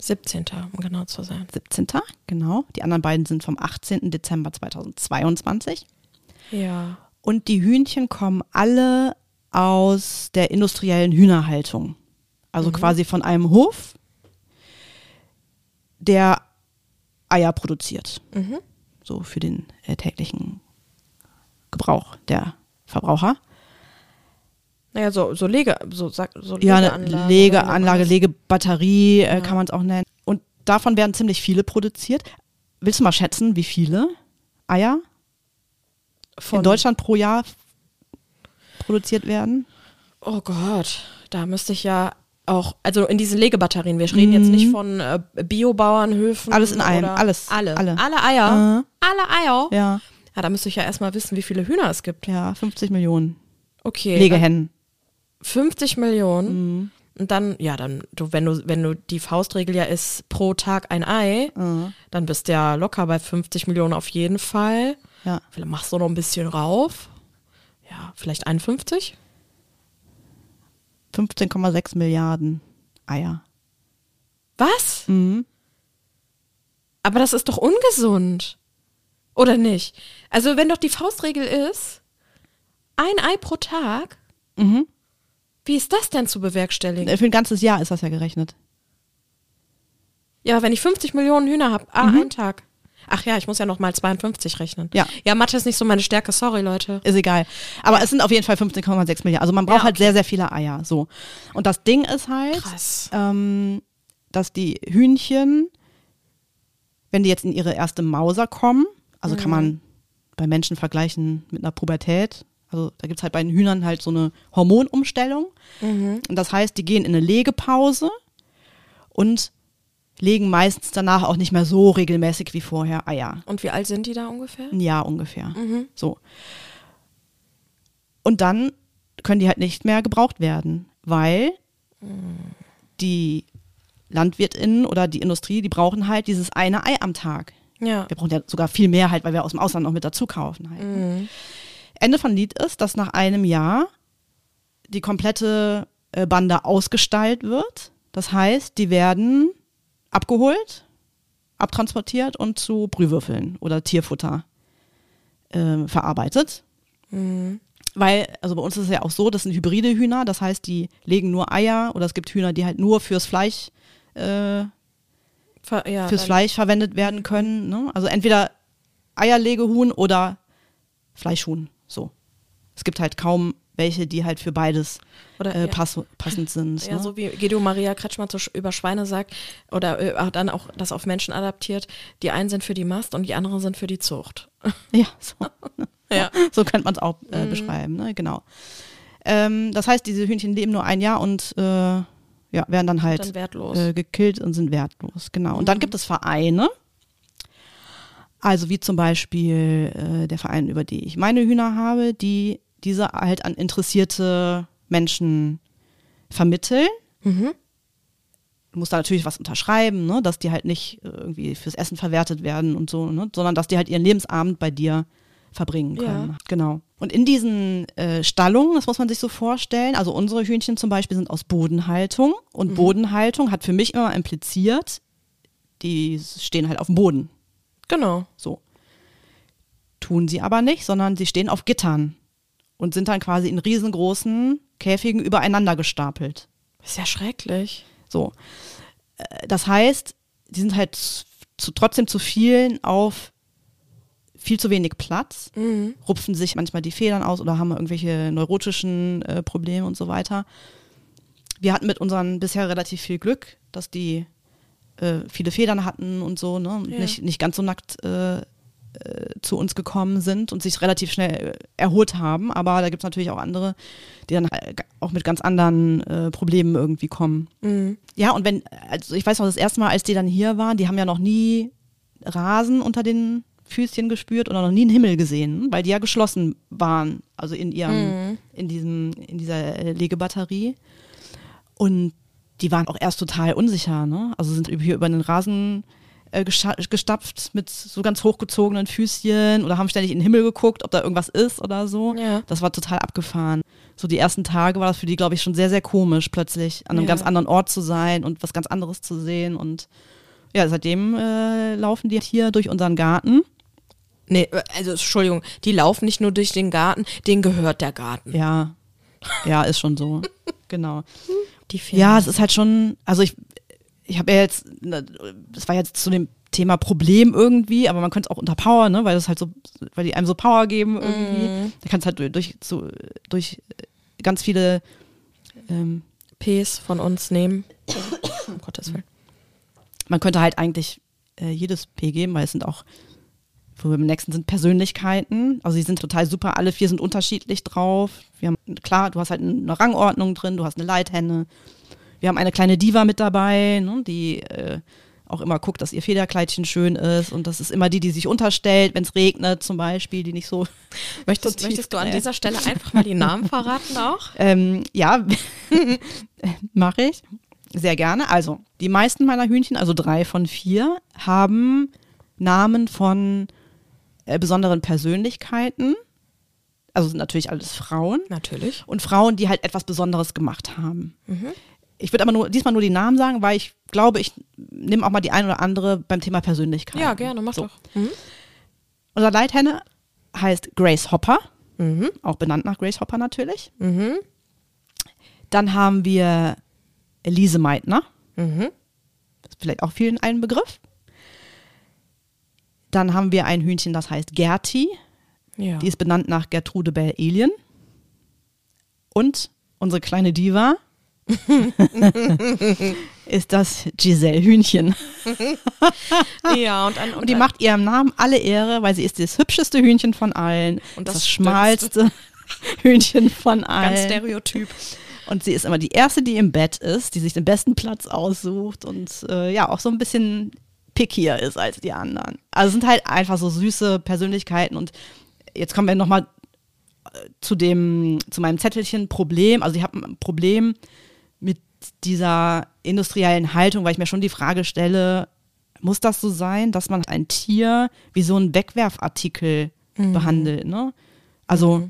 17. um genau zu sein. 17. Genau. Die anderen beiden sind vom 18. Dezember 2022. Ja. Und die Hühnchen kommen alle aus der industriellen Hühnerhaltung. Also quasi von einem Hof, der Eier produziert. So für den äh, täglichen Gebrauch der Verbraucher. Naja, so, so Lege, so, so Ja, Legeanlage. nennt Legeanlage? Legebatterie äh, kann man es auch nennen. Und davon werden ziemlich viele produziert. Willst du mal schätzen, wie viele Eier Von- in Deutschland pro Jahr produziert werden? Oh Gott, da müsste ich ja auch, also in diesen Legebatterien, wir reden jetzt nicht von äh, Biobauernhöfen. Mhm. Alles in einem, alles, Alle. alle. Alle Eier. Alle Eier. Ja, Ja, da müsste ich ja erstmal wissen, wie viele Hühner es gibt. ja, 50 Millionen Okay. Legehennen. 50 Millionen. Mhm. Und dann, ja, dann, du, wenn du, wenn du die Faustregel ja ist, pro Tag ein Ei, Mhm. dann bist du ja locker bei 50 Millionen auf jeden Fall. Ja. Vielleicht machst du noch ein bisschen rauf. Ja, vielleicht 51? 15,6 Milliarden Eier. Was? Mhm. Aber das ist doch ungesund. Oder nicht? Also, wenn doch die Faustregel ist, ein Ei pro Tag, Mhm. wie ist das denn zu bewerkstelligen? Für ein ganzes Jahr ist das ja gerechnet. Ja, wenn ich 50 Millionen Hühner habe, ah, einen Tag. Ach ja, ich muss ja noch mal 52 rechnen. Ja. Ja, Mathe ist nicht so meine Stärke, sorry, Leute. Ist egal. Aber es sind auf jeden Fall 15,6 Milliarden. Also man braucht Ja, halt sehr, sehr viele Eier. So. Und das Ding ist halt, ähm, dass die Hühnchen, wenn die jetzt in ihre erste Mauser kommen, also kann man bei Menschen vergleichen mit einer Pubertät. Also da gibt es halt bei den Hühnern halt so eine Hormonumstellung. Und das heißt, die gehen in eine Legepause und legen meistens danach auch nicht mehr so regelmäßig wie vorher Eier. Und wie alt sind die da ungefähr? Ein Jahr ungefähr. So. Und dann können die halt nicht mehr gebraucht werden, weil die LandwirtInnen oder die Industrie, die brauchen halt dieses eine Ei am Tag. Ja. Wir brauchen ja sogar viel mehr halt, weil wir aus dem Ausland noch mit dazu kaufen halt. ne? Ende von Lied ist, dass nach einem Jahr die komplette äh, Bande ausgestallt wird. Das heißt, die werden abgeholt, abtransportiert und zu Brühwürfeln oder Tierfutter äh, verarbeitet. Weil, also bei uns ist es ja auch so, das sind hybride Hühner, das heißt, die legen nur Eier oder es gibt Hühner, die halt nur fürs Fleisch äh, Ver ja fürs Fleisch verwendet werden können. Ne? Also entweder Eierlegehuhn oder Fleischhuhn. So. Es gibt halt kaum welche, die halt für beides Oder, äh, ja. pass passend sind. Ja, ne? so wie Guido Maria Kretschmer zu, über Schweine sagt, oder äh, dann auch das auf Menschen adaptiert, die einen sind für die Mast und die anderen sind für die Zucht. ja, so, Ja. so könnte man es auch äh, beschreiben. Ne? Genau. Ähm, das heißt, diese Hühnchen leben nur ein Jahr und äh, ja, werden dann halt Dann wertlos. äh, gekillt und sind wertlos. Genau. Und dann gibt es Vereine, also wie zum Beispiel äh, der Verein, über die ich meine Hühner habe, die diese halt an interessierte Menschen vermitteln. Mhm. Du musst da natürlich was unterschreiben, ne? dass die halt nicht äh, irgendwie fürs Essen verwertet werden und so, ne? sondern dass die halt ihren Lebensabend bei dir verbringen können. Ja. Genau. Und in diesen äh, Stallungen, das muss man sich so vorstellen, also unsere Hühnchen zum Beispiel sind aus Bodenhaltung und Bodenhaltung hat für mich immer impliziert, die stehen halt auf dem Boden. Genau. So. Tun sie aber nicht, sondern sie stehen auf Gittern und sind dann quasi in riesengroßen Käfigen übereinander gestapelt. Ist ja schrecklich. So. Äh, Das heißt, die sind halt zu, trotzdem zu vielen auf viel zu wenig Platz, rupfen sich manchmal die Federn aus oder haben irgendwelche neurotischen äh, Probleme und so weiter. Wir hatten mit unseren bisher relativ viel Glück, dass die äh, viele Federn hatten und so, ne? Und Ja. nicht, nicht ganz so nackt äh, zu uns gekommen sind und sich relativ schnell äh, erholt haben. Aber da gibt es natürlich auch andere, die dann äh, auch mit ganz anderen äh, Problemen irgendwie kommen. Ja, und wenn, also ich weiß noch, das erste Mal, als die dann hier waren, die haben ja noch nie Rasen unter den Füßchen gespürt oder noch nie einen Himmel gesehen, weil die ja geschlossen waren, also in ihrem, in diesem, in dieser äh, Legebatterie. Und die waren auch erst total unsicher, ne? Also sind hier über den Rasen äh, gestapft mit so ganz hochgezogenen Füßchen oder haben ständig in den Himmel geguckt, ob da irgendwas ist oder so. Ja. Das war total abgefahren. So die ersten Tage war das für die, glaube ich, schon sehr, sehr komisch, plötzlich an einem Ja. ganz anderen Ort zu sein und was ganz anderes zu sehen. Und ja, seitdem äh, laufen die hier durch unseren Garten. Nee, also Entschuldigung, die laufen nicht nur durch den Garten, denen gehört der Garten. Ja, ja, ist schon so. genau. Die. Ja, es ist halt schon, also ich, ich habe ja jetzt, ne, das war jetzt zu dem Thema Problem irgendwie, aber man könnte es auch unter Power, ne, weil das halt so, weil die einem so Power geben irgendwie. Da kannst halt durch, durch, so, durch ganz viele ähm, Ps von uns nehmen. um Gottes Willen. man könnte halt eigentlich äh, jedes P geben, weil es sind auch, wo wir im nächsten sind Persönlichkeiten. Also die sind total super, alle vier sind unterschiedlich drauf. Wir haben, klar, du hast halt eine Rangordnung drin, du hast eine Leithenne. Wir haben eine kleine Diva mit dabei, ne, die äh, auch immer guckt, dass ihr Federkleidchen schön ist. Und das ist immer die, die sich unterstellt, wenn es regnet zum Beispiel, die nicht so. Möchtest, so möchtest du an dieser Stelle einfach mal die Namen verraten auch? Ähm, ja, mache ich. Sehr gerne. Also, die meisten meiner Hühnchen, also drei von vier, haben Namen von äh, besonderen Persönlichkeiten. Also sind natürlich alles Frauen. Natürlich. Und Frauen, die halt etwas Besonderes gemacht haben. Ich würde aber nur, diesmal nur die Namen sagen, weil ich glaube, ich nehme auch mal die ein oder andere beim Thema Persönlichkeit. Ja, gerne, mach So. doch. Mhm. Unser Leithenne heißt Grace Hopper, Mhm. auch benannt nach Grace Hopper natürlich. Mhm. Dann haben wir Elise Meitner. Mhm. Das ist vielleicht auch vielen ein Begriff. Dann haben wir ein Hühnchen, das heißt Gerti. Ja. Die ist benannt nach Gertrude Bell Alien. Und unsere kleine Diva ist das Giselle Hühnchen. ja, und, ein, und, Und die ein- macht ihrem Namen alle Ehre, weil sie ist das hübscheste Hühnchen von allen. Und das, das schmalste Hühnchen von ganz allen. Stereotyp. Und sie ist immer die Erste, die im Bett ist, die sich den besten Platz aussucht und äh, ja, auch so ein bisschen pickier ist als die anderen. Also sind halt einfach so süße Persönlichkeiten und jetzt kommen wir nochmal zu dem, zu meinem Zettelchen Problem. Also ich habe ein Problem mit dieser industriellen Haltung, weil ich mir schon die Frage stelle, muss das so sein, dass man ein Tier wie so ein Wegwerfartikel behandelt, ne? Also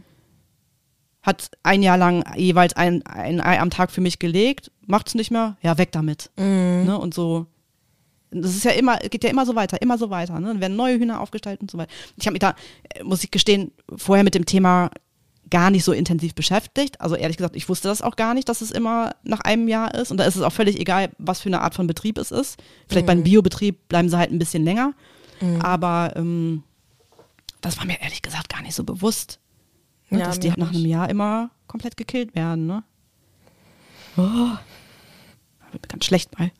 hat ein Jahr lang jeweils ein, ein Ei am Tag für mich gelegt, macht's nicht mehr, ja, weg damit. Ne? Und so. Das ist ja immer, geht ja immer so weiter, immer so weiter. Ne? Dann werden neue Hühner aufgestellt und so weiter. Ich habe mich da, äh, muss ich gestehen, vorher mit dem Thema gar nicht so intensiv beschäftigt. Also ehrlich gesagt, ich wusste das auch gar nicht, dass es immer nach einem Jahr ist. Und da ist es auch völlig egal, was für eine Art von Betrieb es ist. Vielleicht beim Biobetrieb bleiben sie halt ein bisschen länger. Aber ähm, das war mir ehrlich gesagt gar nicht so bewusst. Ne, Ja, dass die mir nach einem Jahr immer komplett gekillt werden. Ne? Oh. Wird ganz schlecht bei.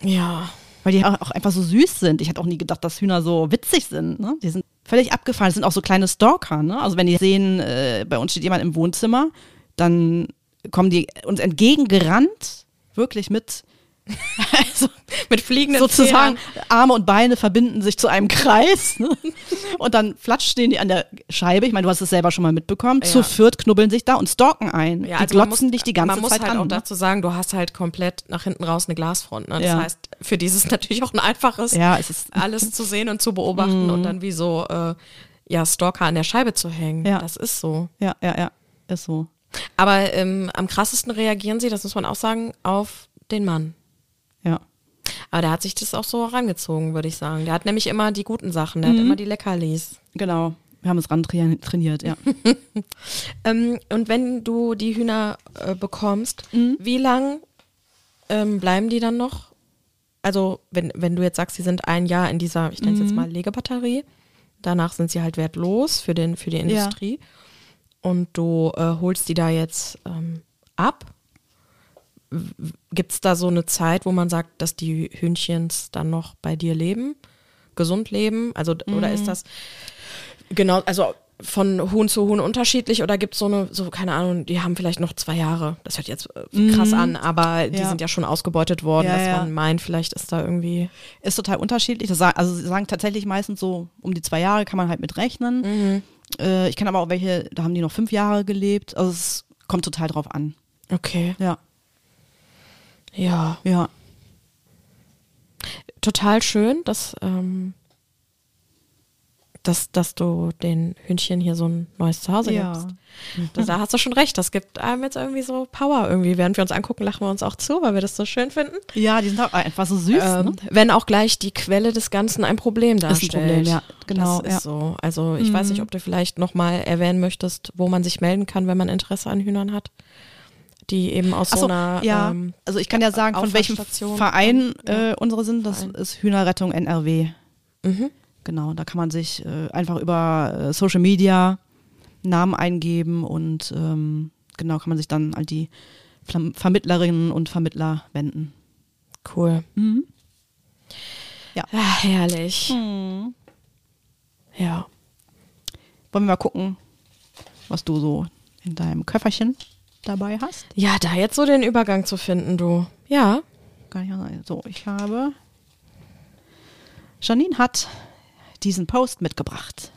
Ja. Weil die auch auch einfach so süß sind. Ich hätte auch nie gedacht, dass Hühner so witzig sind. Ne? Die sind völlig abgefallen. Das sind auch so kleine Stalker. Ne? Also wenn die sehen, äh, bei uns steht jemand im Wohnzimmer, dann kommen die uns entgegengerannt, wirklich mit, also Mit fliegenden sozusagen Zähnen. Arme und Beine verbinden sich zu einem Kreis. Ne? Und dann flatsch stehen die an der Scheibe. Ich meine, du hast es selber schon mal mitbekommen. Ja. Zu viert knubbeln sich da und stalken ein. Ja, die also glotzen muss, dich die ganze Man muss Zeit halt an. auch ne? dazu sagen, du hast halt komplett nach hinten raus eine Glasfront. Ne? Das Ja. heißt, für dieses natürlich auch ein einfaches, Ja, es ist- alles zu sehen und zu beobachten und dann wie so äh, ja, Stalker an der Scheibe zu hängen. Ja. Das ist so. Ja, ja, ja. Ist so. Aber ähm, am krassesten reagieren sie, das muss man auch sagen, auf den Mann. Ja. Aber der hat sich das auch so rangezogen, würde ich sagen. Der hat nämlich immer die guten Sachen, der hat immer die Leckerlis. Genau. Wir haben es ran train- trainiert, ja. Ähm, und wenn du die Hühner äh, bekommst, Mhm. wie lang ähm, bleiben die dann noch? Also, wenn, wenn du jetzt sagst, sie sind ein Jahr in dieser, ich nenne es jetzt Mhm. mal Legebatterie, danach sind sie halt wertlos für, den, für die Industrie und du äh, holst die da jetzt ähm, ab. Gibt es da so eine Zeit, wo man sagt, dass die Hühnchens dann noch bei dir leben, gesund leben? Also, oder Mhm. ist das genau, also von Huhn zu Huhn unterschiedlich oder gibt es so eine, so keine Ahnung, die haben vielleicht noch zwei Jahre. Das hört jetzt äh, krass an, aber die Mhm. Ja. sind ja schon ausgebeutet worden, Ja, dass ja. man meint, vielleicht ist da irgendwie. Ist total unterschiedlich. Das sagen, also sie sagen tatsächlich meistens so, um die zwei Jahre kann man halt mit rechnen. Mhm. Äh, ich kenne aber auch welche, da haben die noch fünf Jahre gelebt. Also es kommt total drauf an. Okay. Ja, Ja. ja. Total schön, dass, ähm, dass, dass du den Hühnchen hier so ein neues Zuhause Ja. gibst. Da, da hast du schon recht. Das gibt einem jetzt irgendwie so Power irgendwie. Während wir uns angucken, lachen wir uns auch zu, weil wir das so schön finden. Ja, die sind auch einfach so süß. Ähm, ne? Wenn auch gleich die Quelle des Ganzen ein Problem darstellt. Problem, ja. Genau, Das ist ja. so. Also ich weiß nicht, ob du vielleicht nochmal erwähnen möchtest, wo man sich melden kann, wenn man Interesse an Hühnern hat. Die eben aus Ach so so, einer ja. ähm, also ich kann ja sagen, von welchem Verein äh, unsere sind. Das Verein. ist Hühnerrettung NRW. mhm. Genau, da kann man sich äh, einfach über äh, Social Media Namen eingeben und ähm, genau, kann man sich dann an die Vermittlerinnen und Vermittler wenden. Cool. Mhm. Ja, herrlich. Ja. Wollen wir mal gucken, was du so in deinem Köfferchen dabei hast? Ja, da jetzt so den Übergang zu finden, du. Ja. Gar nicht sein. So, ich habe. Janine hat diesen Post mitgebracht.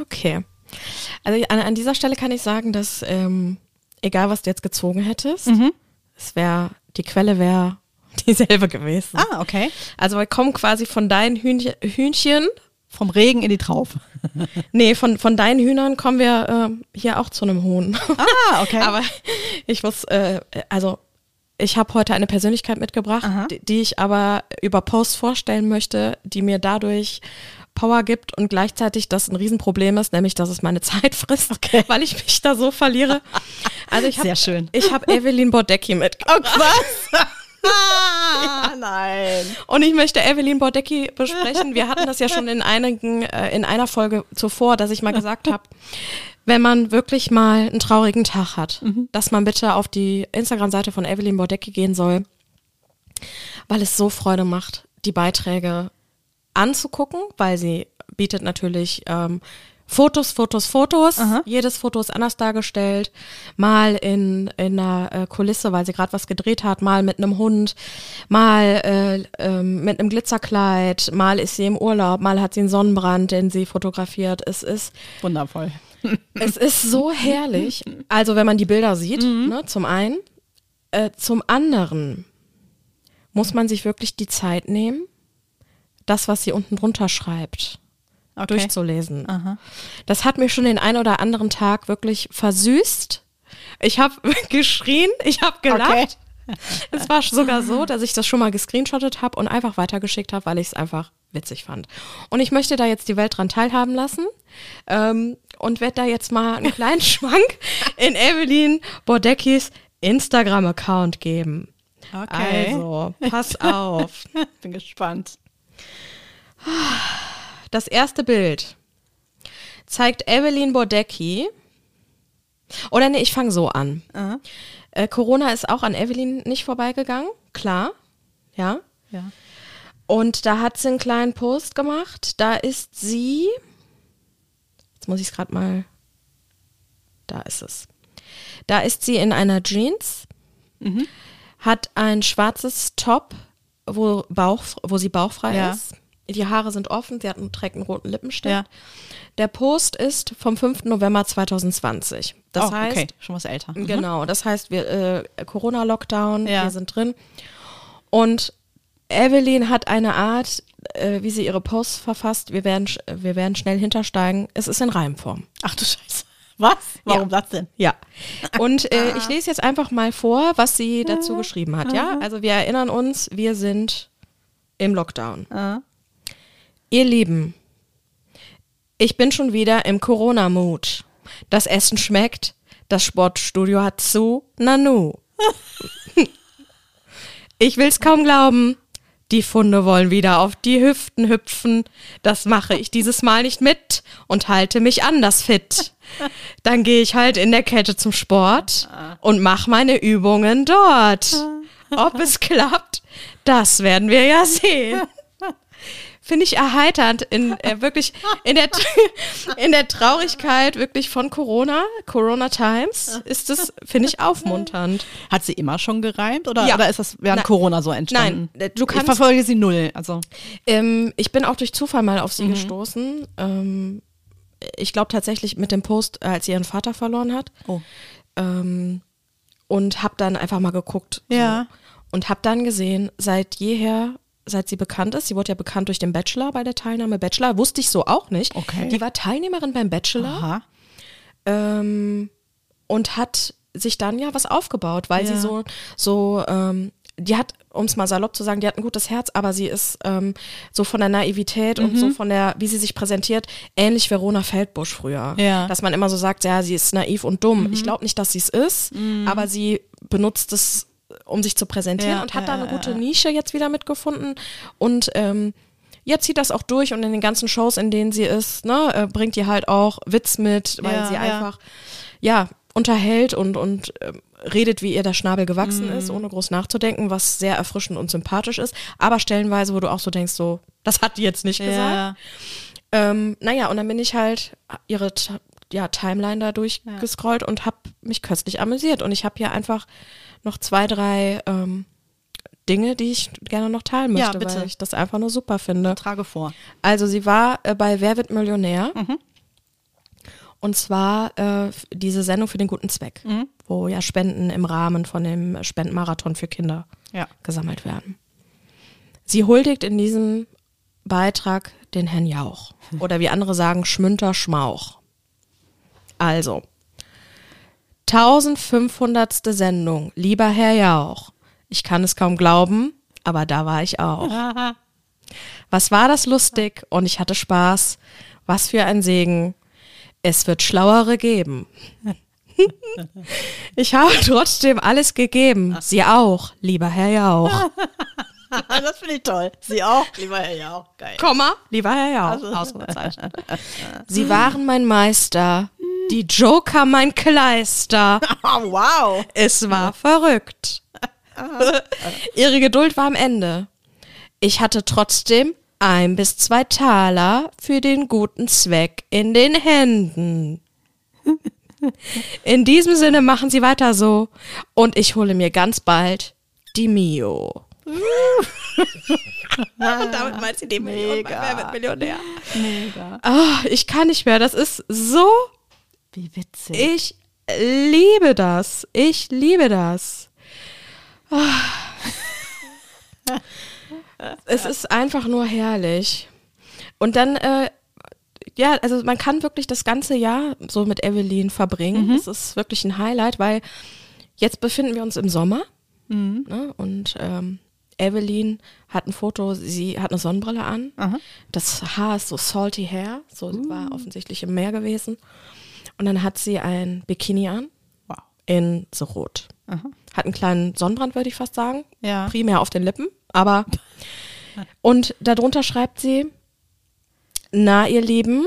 Okay. Also an, an dieser Stelle kann ich sagen, dass ähm, egal was du jetzt gezogen hättest, es wäre, die Quelle wäre dieselbe gewesen. Ah, okay. Also wir kommen quasi von deinen Hühnchen, Hühnchen Vom Regen in die Traufe. nee, von, von deinen Hühnern kommen wir ähm, hier auch zu einem Huhn. Ah, okay. Aber ich muss, äh, also ich habe heute eine Persönlichkeit mitgebracht, die, die ich aber über Posts vorstellen möchte, die mir dadurch Power gibt und gleichzeitig das ein Riesenproblem ist, nämlich dass es meine Zeit frisst, weil ich mich da so verliere. Also ich habe Sehr schön. ich habe Evelyn Bordecki mitgebracht. was? Ah, nein. Und ich möchte Evelyn Bordecki besprechen. Wir hatten das ja schon in einigen, äh, in einer Folge zuvor, dass ich mal gesagt habe, wenn man wirklich mal einen traurigen Tag hat, dass man bitte auf die Instagram-Seite von Evelyn Bordecki gehen soll, weil es so Freude macht, die Beiträge anzugucken, weil sie bietet natürlich ähm, Fotos, Fotos, Fotos. Jedes Foto ist anders dargestellt. Mal in, in einer äh, Kulisse, weil sie gerade was gedreht hat, mal mit einem Hund, mal äh, ähm, mit einem Glitzerkleid, mal ist sie im Urlaub, mal hat sie einen Sonnenbrand, den sie fotografiert. Es ist Wundervoll. es ist so herrlich. Also wenn man die Bilder sieht, ne, zum einen. Äh, zum anderen muss man sich wirklich die Zeit nehmen, das, was sie unten drunter schreibt, Okay. durchzulesen. Aha. Das hat mir schon den ein oder anderen Tag wirklich versüßt. Ich habe geschrien, ich habe gelacht. Es war sogar so, dass ich das schon mal gescreenshottet habe und einfach weitergeschickt habe, weil ich es einfach witzig fand. Und ich möchte da jetzt die Welt dran teilhaben lassen ähm, und werde da jetzt mal einen kleinen Schwank in Evelyn Bordeckis Instagram-Account geben. Okay. Also, pass auf. Bin gespannt. Das erste Bild zeigt Evelyn Bordecki. Oder nee, ich fange so an. Äh, Corona ist auch an Evelyn nicht vorbeigegangen, klar. Ja. Ja. Und da hat sie einen kleinen Post gemacht. Da ist sie. Jetzt muss ich es gerade mal. Da ist es. Da ist sie in einer Jeans, hat ein schwarzes Top, wo, Bauch, wo sie bauchfrei Ja. ist. Die Haare sind offen, sie hat einen, trägt einen roten Lippenstift. Ja. Der Post ist vom 5. November 2020. Das oh, heißt, okay, schon was älter. Mhm. Genau, das heißt, wir äh, Corona-Lockdown, Ja. wir sind drin. Und Evelyn hat eine Art, äh, wie sie ihre Posts verfasst. Wir werden, wir werden schnell hintersteigen. Es ist in Reimform. Ach du Scheiße. Was? Warum das denn? Ja. Und äh, ich lese jetzt einfach mal vor, was sie dazu geschrieben hat. Ja, also wir erinnern uns, wir sind im Lockdown. Ihr Lieben, ich bin schon wieder im Corona-Mood. Das Essen schmeckt, das Sportstudio hat zu, nanu. ich will's kaum glauben. Die Funde wollen wieder auf die Hüften hüpfen. Das mache ich dieses Mal nicht mit und halte mich anders fit. Dann gehe ich halt in der Kälte zum Sport und mache meine Übungen dort. Ob es klappt, das werden wir ja sehen finde ich erheiternd in äh, wirklich in der in der Traurigkeit wirklich von Corona, Corona Times ist es finde ich aufmunternd. Hat sie immer schon gereimt oder, Ja. oder ist das während Nein. Corona so entstanden? Nein, äh, du ich kannst- verfolge sie null. Also Ähm, ich bin auch durch Zufall mal auf sie Mhm. gestoßen. Ähm, ich glaube tatsächlich mit dem Post, äh, als sie ihren Vater verloren hat. Oh. Ähm, und habe dann einfach mal geguckt. Ja. So. Und habe dann gesehen, seit jeher, seit sie bekannt ist, sie wurde ja bekannt durch den Bachelor bei der Teilnahme. Bachelor wusste ich so auch nicht. Okay. Die war Teilnehmerin beim Bachelor. aha. ähm, und hat sich dann ja was aufgebaut, weil Ja. sie so, so, ähm, die hat, um es mal salopp zu sagen, die hat ein gutes Herz, aber sie ist ähm, so von der Naivität und Mhm. so von der, wie sie sich präsentiert, ähnlich Verona Feldbusch früher. Ja. Mhm. Dass man immer so sagt, ja, sie ist naiv und dumm. Ich glaube nicht, dass sie es ist, aber sie benutzt es, um sich zu präsentieren Ja, und hat ja, da eine ja, gute ja. Nische jetzt wieder mitgefunden und ähm, Jetzt zieht das auch durch und in den ganzen Shows, in denen sie ist, ne, äh, bringt die halt auch Witz mit, weil Ja, sie ja. einfach, ja, unterhält und, und ähm, redet, wie ihr der Schnabel gewachsen ist, ohne groß nachzudenken, was sehr erfrischend und sympathisch ist. Aber stellenweise, wo du auch so denkst, so, das hat die jetzt nicht gesagt. Ja. Ähm, naja, und dann bin ich halt ihre ja, Timeline da durchgescrollt und habe mich köstlich amüsiert. Und ich habe hier einfach noch zwei, drei ähm, Dinge, die ich gerne noch teilen Ja, möchte, bitte. weil ich das einfach nur super finde. Trage vor. Also sie war äh, bei Wer wird Millionär? Mhm. Und zwar äh, diese Sendung für den guten Zweck, Mhm. wo ja Spenden im Rahmen von dem Spendenmarathon für Kinder Ja. gesammelt werden. Sie huldigt in diesem Beitrag den Herrn Jauch. Oder wie andere sagen, Schmünter Schmauch. Also, 1500. Sendung, lieber Herr Jauch. Ich kann es kaum glauben, aber da war ich auch. Was war das lustig und ich hatte Spaß. Was für ein Segen. Es wird Schlauere geben. Ich habe trotzdem alles gegeben. Sie auch, lieber Herr Jauch. das finde ich toll. Sie auch, lieber Herr Jauch. Geil. Komma, lieber Herr Jauch. Ausrufezeichen. Sie waren mein Meister. Die Joker mein Kleister. Oh, wow. Es war verrückt. Ihre Geduld war am Ende. Ich hatte trotzdem ein bis zwei Taler für den guten Zweck in den Händen. In diesem Sinne machen Sie weiter so und ich hole mir ganz bald die Mio. und damit meint sie die Million. Mega. Millionär? Mega. Ah, ich kann nicht mehr. Das ist so Wie witzig. ich liebe das. Ich liebe das. Ah. Es ist einfach nur herrlich. Und dann, äh, ja, also man kann wirklich das ganze Jahr so mit Evelyn verbringen. Das ist wirklich ein Highlight, weil jetzt befinden wir uns im Sommer. Ne? Und ähm, Evelyn hat ein Foto, sie hat eine Sonnenbrille an. Aha. Das Haar ist so salty hair, so war offensichtlich im Meer gewesen. Und dann hat sie ein Bikini an Wow. in so rot. Hat einen kleinen Sonnenbrand, würde ich fast sagen. Ja. Primär auf den Lippen, aber. Und darunter schreibt sie: Na, ihr Lieben,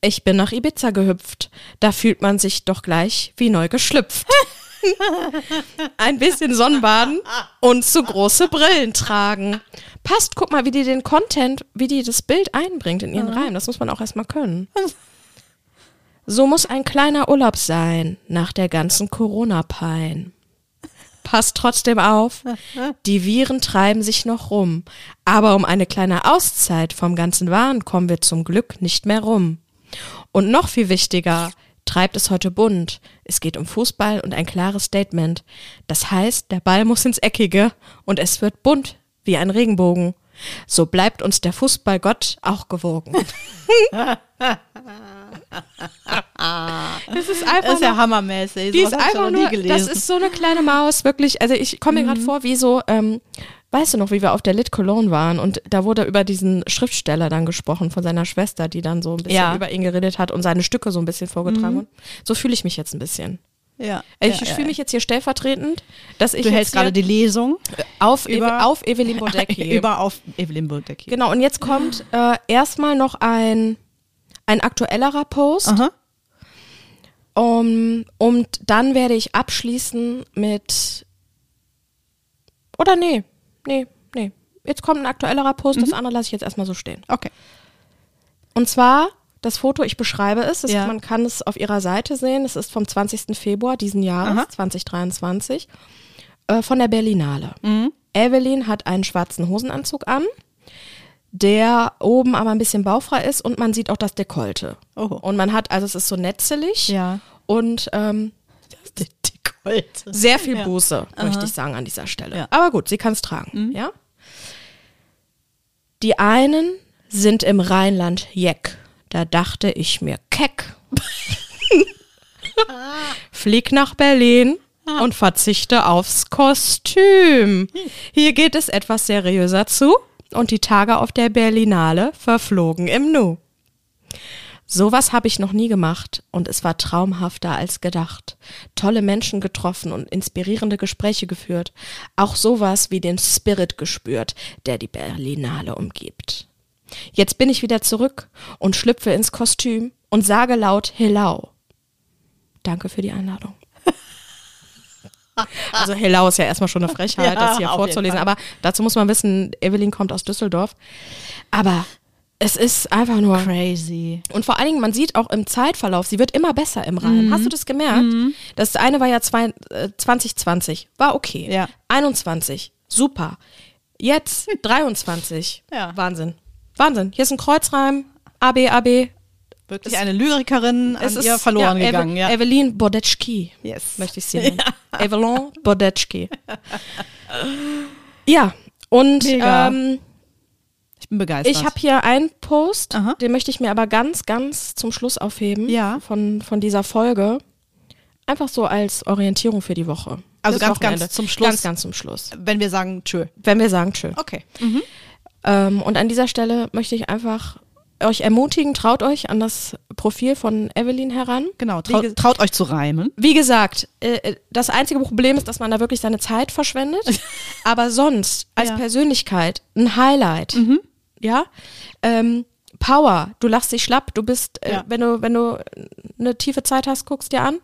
ich bin nach Ibiza gehüpft. Da fühlt man sich doch gleich wie neu geschlüpft. Ein bisschen Sonnenbaden und zu große Brillen tragen. Passt, guck mal, wie die den Content, wie die das Bild einbringt in ihren Reim. Das muss man auch erstmal können. So muss ein kleiner Urlaub sein nach der ganzen Corona-Pein. Passt trotzdem auf, die Viren treiben sich noch rum. Aber um eine kleine Auszeit vom ganzen Wahn kommen wir zum Glück nicht mehr rum. Und noch viel wichtiger, treibt es heute bunt. Es geht um Fußball und ein klares Statement. Das heißt, der Ball muss ins Eckige und es wird bunt wie ein Regenbogen. So bleibt uns der Fußballgott auch gewogen. Es ist einfach Das ist ja hammermäßig. die ist einfach nur. Mhm. das ist so eine kleine Maus, wirklich. Also ich komme mir gerade vor, wie so, ähm, weißt du noch, wie wir auf der Lit Cologne waren und da wurde über diesen Schriftsteller dann gesprochen von seiner Schwester, die dann so ein bisschen Ja. Mhm. über ihn geredet hat und seine Stücke so ein bisschen vorgetragen hat. So fühle ich mich jetzt ein bisschen. ja. Ich ja, fühle ja. mich jetzt hier stellvertretend, dass ich Du hältst gerade die Lesung auf, über- auf Evelyn Bodecki. über auf Evelyn Bodecki. Genau, und jetzt kommt äh, erstmal noch ein, ein aktuellerer Post. Aha. Um, und dann werde ich abschließen mit. Oder nee, nee, nee. Jetzt kommt ein aktuellerer Post, Mhm. das andere lasse ich jetzt erstmal so stehen. Okay. Und zwar, das Foto, ich beschreibe es, Ja. man kann es auf ihrer Seite sehen, es ist vom 20. Februar diesen Jahres, Aha. 2023, äh, von der Berlinale. Mhm. Evelyn hat einen schwarzen Hosenanzug an, der oben aber ein bisschen bauchfrei ist und man sieht auch das Dekolte. Oho. Und man hat, also es ist so netzelig Ja. und ähm, Die, die Kolte. sehr viel Ja. Buße, möchte ich sagen, an dieser Stelle. Ja. Mhm. Aber gut, sie kann es tragen, ja. Die einen sind im Rheinland Jeck. Da dachte ich mir, keck. Flieg nach Berlin und verzichte aufs Kostüm. Hier geht es etwas seriöser zu und die Tage auf der Berlinale verflogen im Nu. Sowas habe ich noch nie gemacht und es war traumhafter als gedacht. Tolle Menschen getroffen und inspirierende Gespräche geführt. Auch sowas wie den Spirit gespürt, der die Berlinale umgibt. Jetzt bin ich wieder zurück und schlüpfe ins Kostüm und sage laut Hello. danke für die Einladung. Also Hellau ist ja erstmal schon eine Frechheit, Ja, das hier vorzulesen. Aber dazu muss man wissen, Evelyn kommt aus Düsseldorf. Aber es ist einfach nur. Crazy. Und vor allen Dingen, man sieht auch im Zeitverlauf, sie wird immer besser im Reim. Hast du das gemerkt? Das eine war ja zwei, äh, 2020, war okay. Ja. 21, super. Jetzt 23, Ja. Wahnsinn. Wahnsinn. Hier ist ein Kreuzreim, AB, AB. Wirklich eine Lyrikerin an ihr verloren ja, gegangen. Eve- Ja. Evelyn Bodecki, Yes. möchte ich sie nennen. Evelyn Bodecki. ja, und ähm, Ich bin begeistert. ich habe hier einen Post, Aha. den möchte ich mir aber ganz, ganz zum Schluss aufheben Ja. von, von dieser Folge. Einfach so als Orientierung für die Woche. Also ganz, ganz zum Schluss. Ganz, ganz zum Schluss. wenn wir sagen tschö. Wenn wir sagen tschö. Okay. Ähm, und an dieser Stelle möchte ich einfach euch ermutigen, traut euch an das Profil von Evelyn heran. Genau, Wie traut, euch zu reimen. Wie gesagt, äh, äh, das einzige Problem ist, dass man da wirklich seine Zeit verschwendet. Aber sonst als Ja. Persönlichkeit ein Highlight. Ja. Ähm, Power, du lachst dich schlapp, du bist, äh, Ja. wenn du, wenn du eine tiefe Zeit hast, guckst dir an,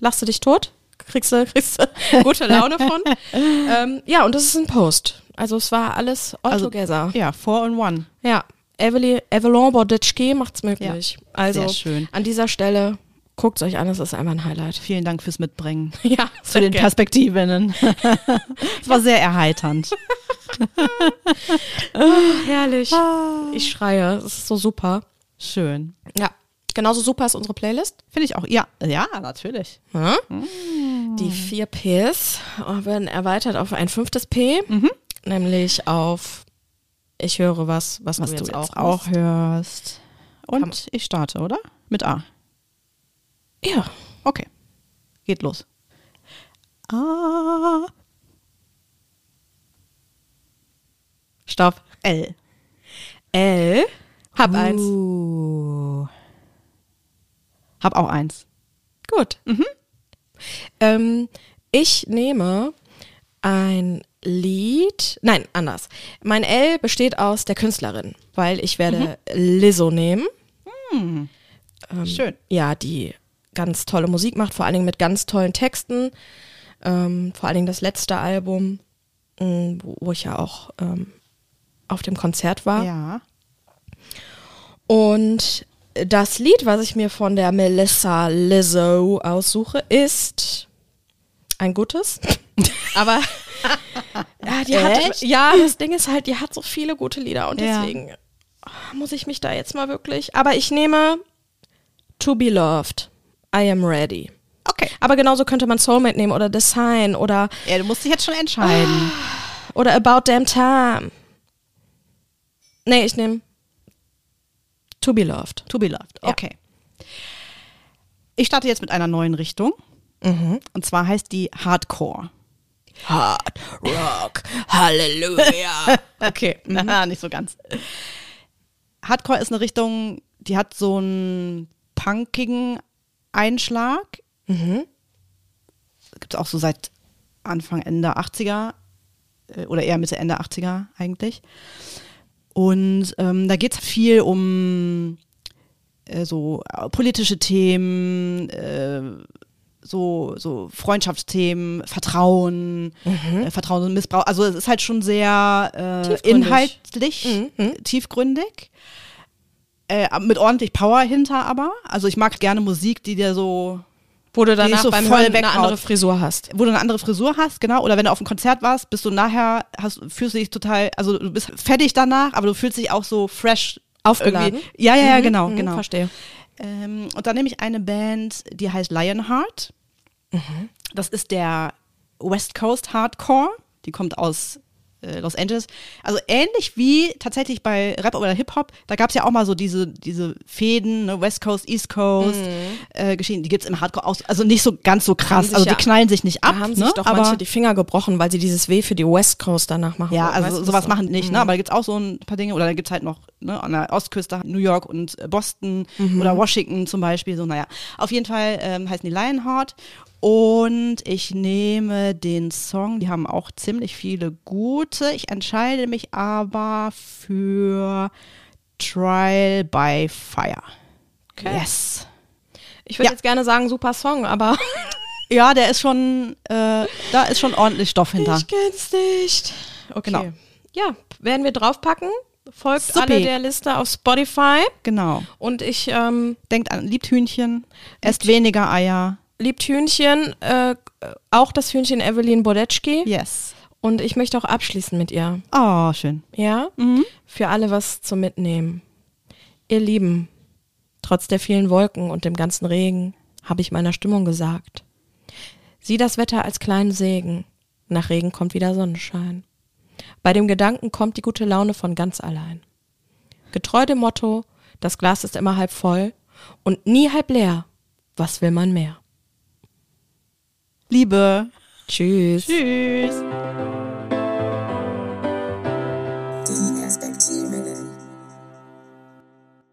lachst du dich tot, kriegst du, kriegst du gute Laune von. ähm, ja, und das ist ein Post. Also es war alles all Also, together. Ja, four in one. Ja, Evelyn, Evelyn Bordetschke macht's möglich. also sehr schön. an dieser Stelle guckt's euch an, es ist einfach ein Highlight. Vielen Dank fürs Mitbringen. Ja, Zu den Perspektivinnen. Es war sehr erheiternd. herrlich. Ich schreie, es ist so super. Schön. Ja, genauso super ist unsere Playlist. Finde ich auch. Ja, ja, natürlich. Ja? Die vier Ps werden erweitert auf ein fünftes P, nämlich auf ich höre was, was, Was du jetzt, auch, auch machst. hörst. Kann- Und ich starte, oder? Mit A. Ja. Okay. Geht los. A. Stopp. L. L. Hab eins. Uh. Hab auch eins. Gut. Ähm, ich nehme ein Lied. Nein, anders. Mein L besteht aus der Künstlerin, weil ich werde Lizzo nehmen. Ähm, Schön. Ja, die ganz tolle Musik macht, vor allen Dingen mit ganz tollen Texten. Ähm, vor allen Dingen das letzte Album, mh, wo, wo ich ja auch ähm, auf dem Konzert war. Ja. Und das Lied, was ich mir von der Melissa Lizzo aussuche, ist ein gutes. Aber ja, die hat, ja, das Ding ist halt, die hat so viele gute Lieder und Ja. deswegen ah, muss ich mich da jetzt mal wirklich. Aber ich nehme To Be Loved. I am ready. Okay. Aber genauso könnte man Soulmate nehmen oder The Sign oder, Ja, du musst dich jetzt schon entscheiden. oder About Damn Time. Nee, ich nehme To Be Loved. To be loved. Ja. Okay. Ich starte jetzt mit einer neuen Richtung. Und zwar heißt die Hardcore. Hard Rock, Halleluja. okay. Haha, nicht so ganz. Hardcore ist eine Richtung, die hat so einen punkigen Einschlag. Mhm. Gibt es auch so seit Anfang, Ende 80er äh, oder eher Mitte, Ende 80er eigentlich. Und ähm, da geht es viel um äh, so politische Themen, äh, so, so Freundschaftsthemen, Vertrauen, äh, Vertrauen und Missbrauch. Also es ist halt schon sehr äh, Tiefgründig. inhaltlich tiefgründig. Äh, mit ordentlich Power hinter aber. Also ich mag gerne Musik, die dir so Wo du danach so beim voll Hören eine andere Frisur hast. wo du eine andere Frisur hast, genau, oder wenn du auf einem Konzert warst, bist du nachher, hast, fühlst du dich total, also du bist fertig danach, aber du fühlst dich auch so fresh. Aufgeladen? irgendwie. Ja, ja, ja, Mhm, genau, mhm, genau. Verstehe. Ähm, und dann nehme ich eine Band, die heißt Lionheart. Mhm. Das ist der West Coast Hardcore. Die kommt aus äh, Los Angeles. Also ähnlich wie tatsächlich bei Rap oder Hip-Hop, da gab es ja auch mal so diese, diese Fäden, ne, West Coast, East Coast äh, Geschichten, die gibt es im Hardcore auch. Also nicht so ganz so krass. Mhm. Also die ja- knallen sich nicht ab. Da haben ne? sich doch aber, manche die Finger gebrochen, weil sie dieses W für die West Coast danach machen. Ja, also Weißt sowas so? machen nicht, ne? Aber da gibt's auch so ein paar Dinge. Oder da gibt's halt noch ne, an der Ostküste New York und Boston oder Washington zum Beispiel. So, naja. Auf jeden Fall ähm, heißen die Lionheart. Und ich nehme den Song, die haben auch ziemlich viele gute. Ich entscheide mich aber für Trial by Fire. Okay. Yes. Ich würde Ja. jetzt gerne sagen, super Song, aber Ja, der ist schon, äh, da ist schon ordentlich Stoff hinter. ich kenn's nicht. Okay. Genau. Ja, werden wir draufpacken. Folgt Supi. alle der Liste auf Spotify. Genau. Und ich ähm, Denkt an, liebt Hühnchen, esst weniger Eier. Liebt Hühnchen, äh, auch das Hühnchen Evelyn Bodecki. Yes. Und ich möchte auch abschließen mit ihr. Oh, schön. Ja? Mhm. Für alle was zum Mitnehmen. Ihr Lieben, trotz der vielen Wolken und dem ganzen Regen habe ich meiner Stimmung gesagt. Sieh das Wetter als kleinen Segen. Nach Regen kommt wieder Sonnenschein. Bei dem Gedanken kommt die gute Laune von ganz allein. Getreu dem Motto, das Glas ist immer halb voll und nie halb leer. Was will man mehr? Liebe. Tschüss. Tschüss.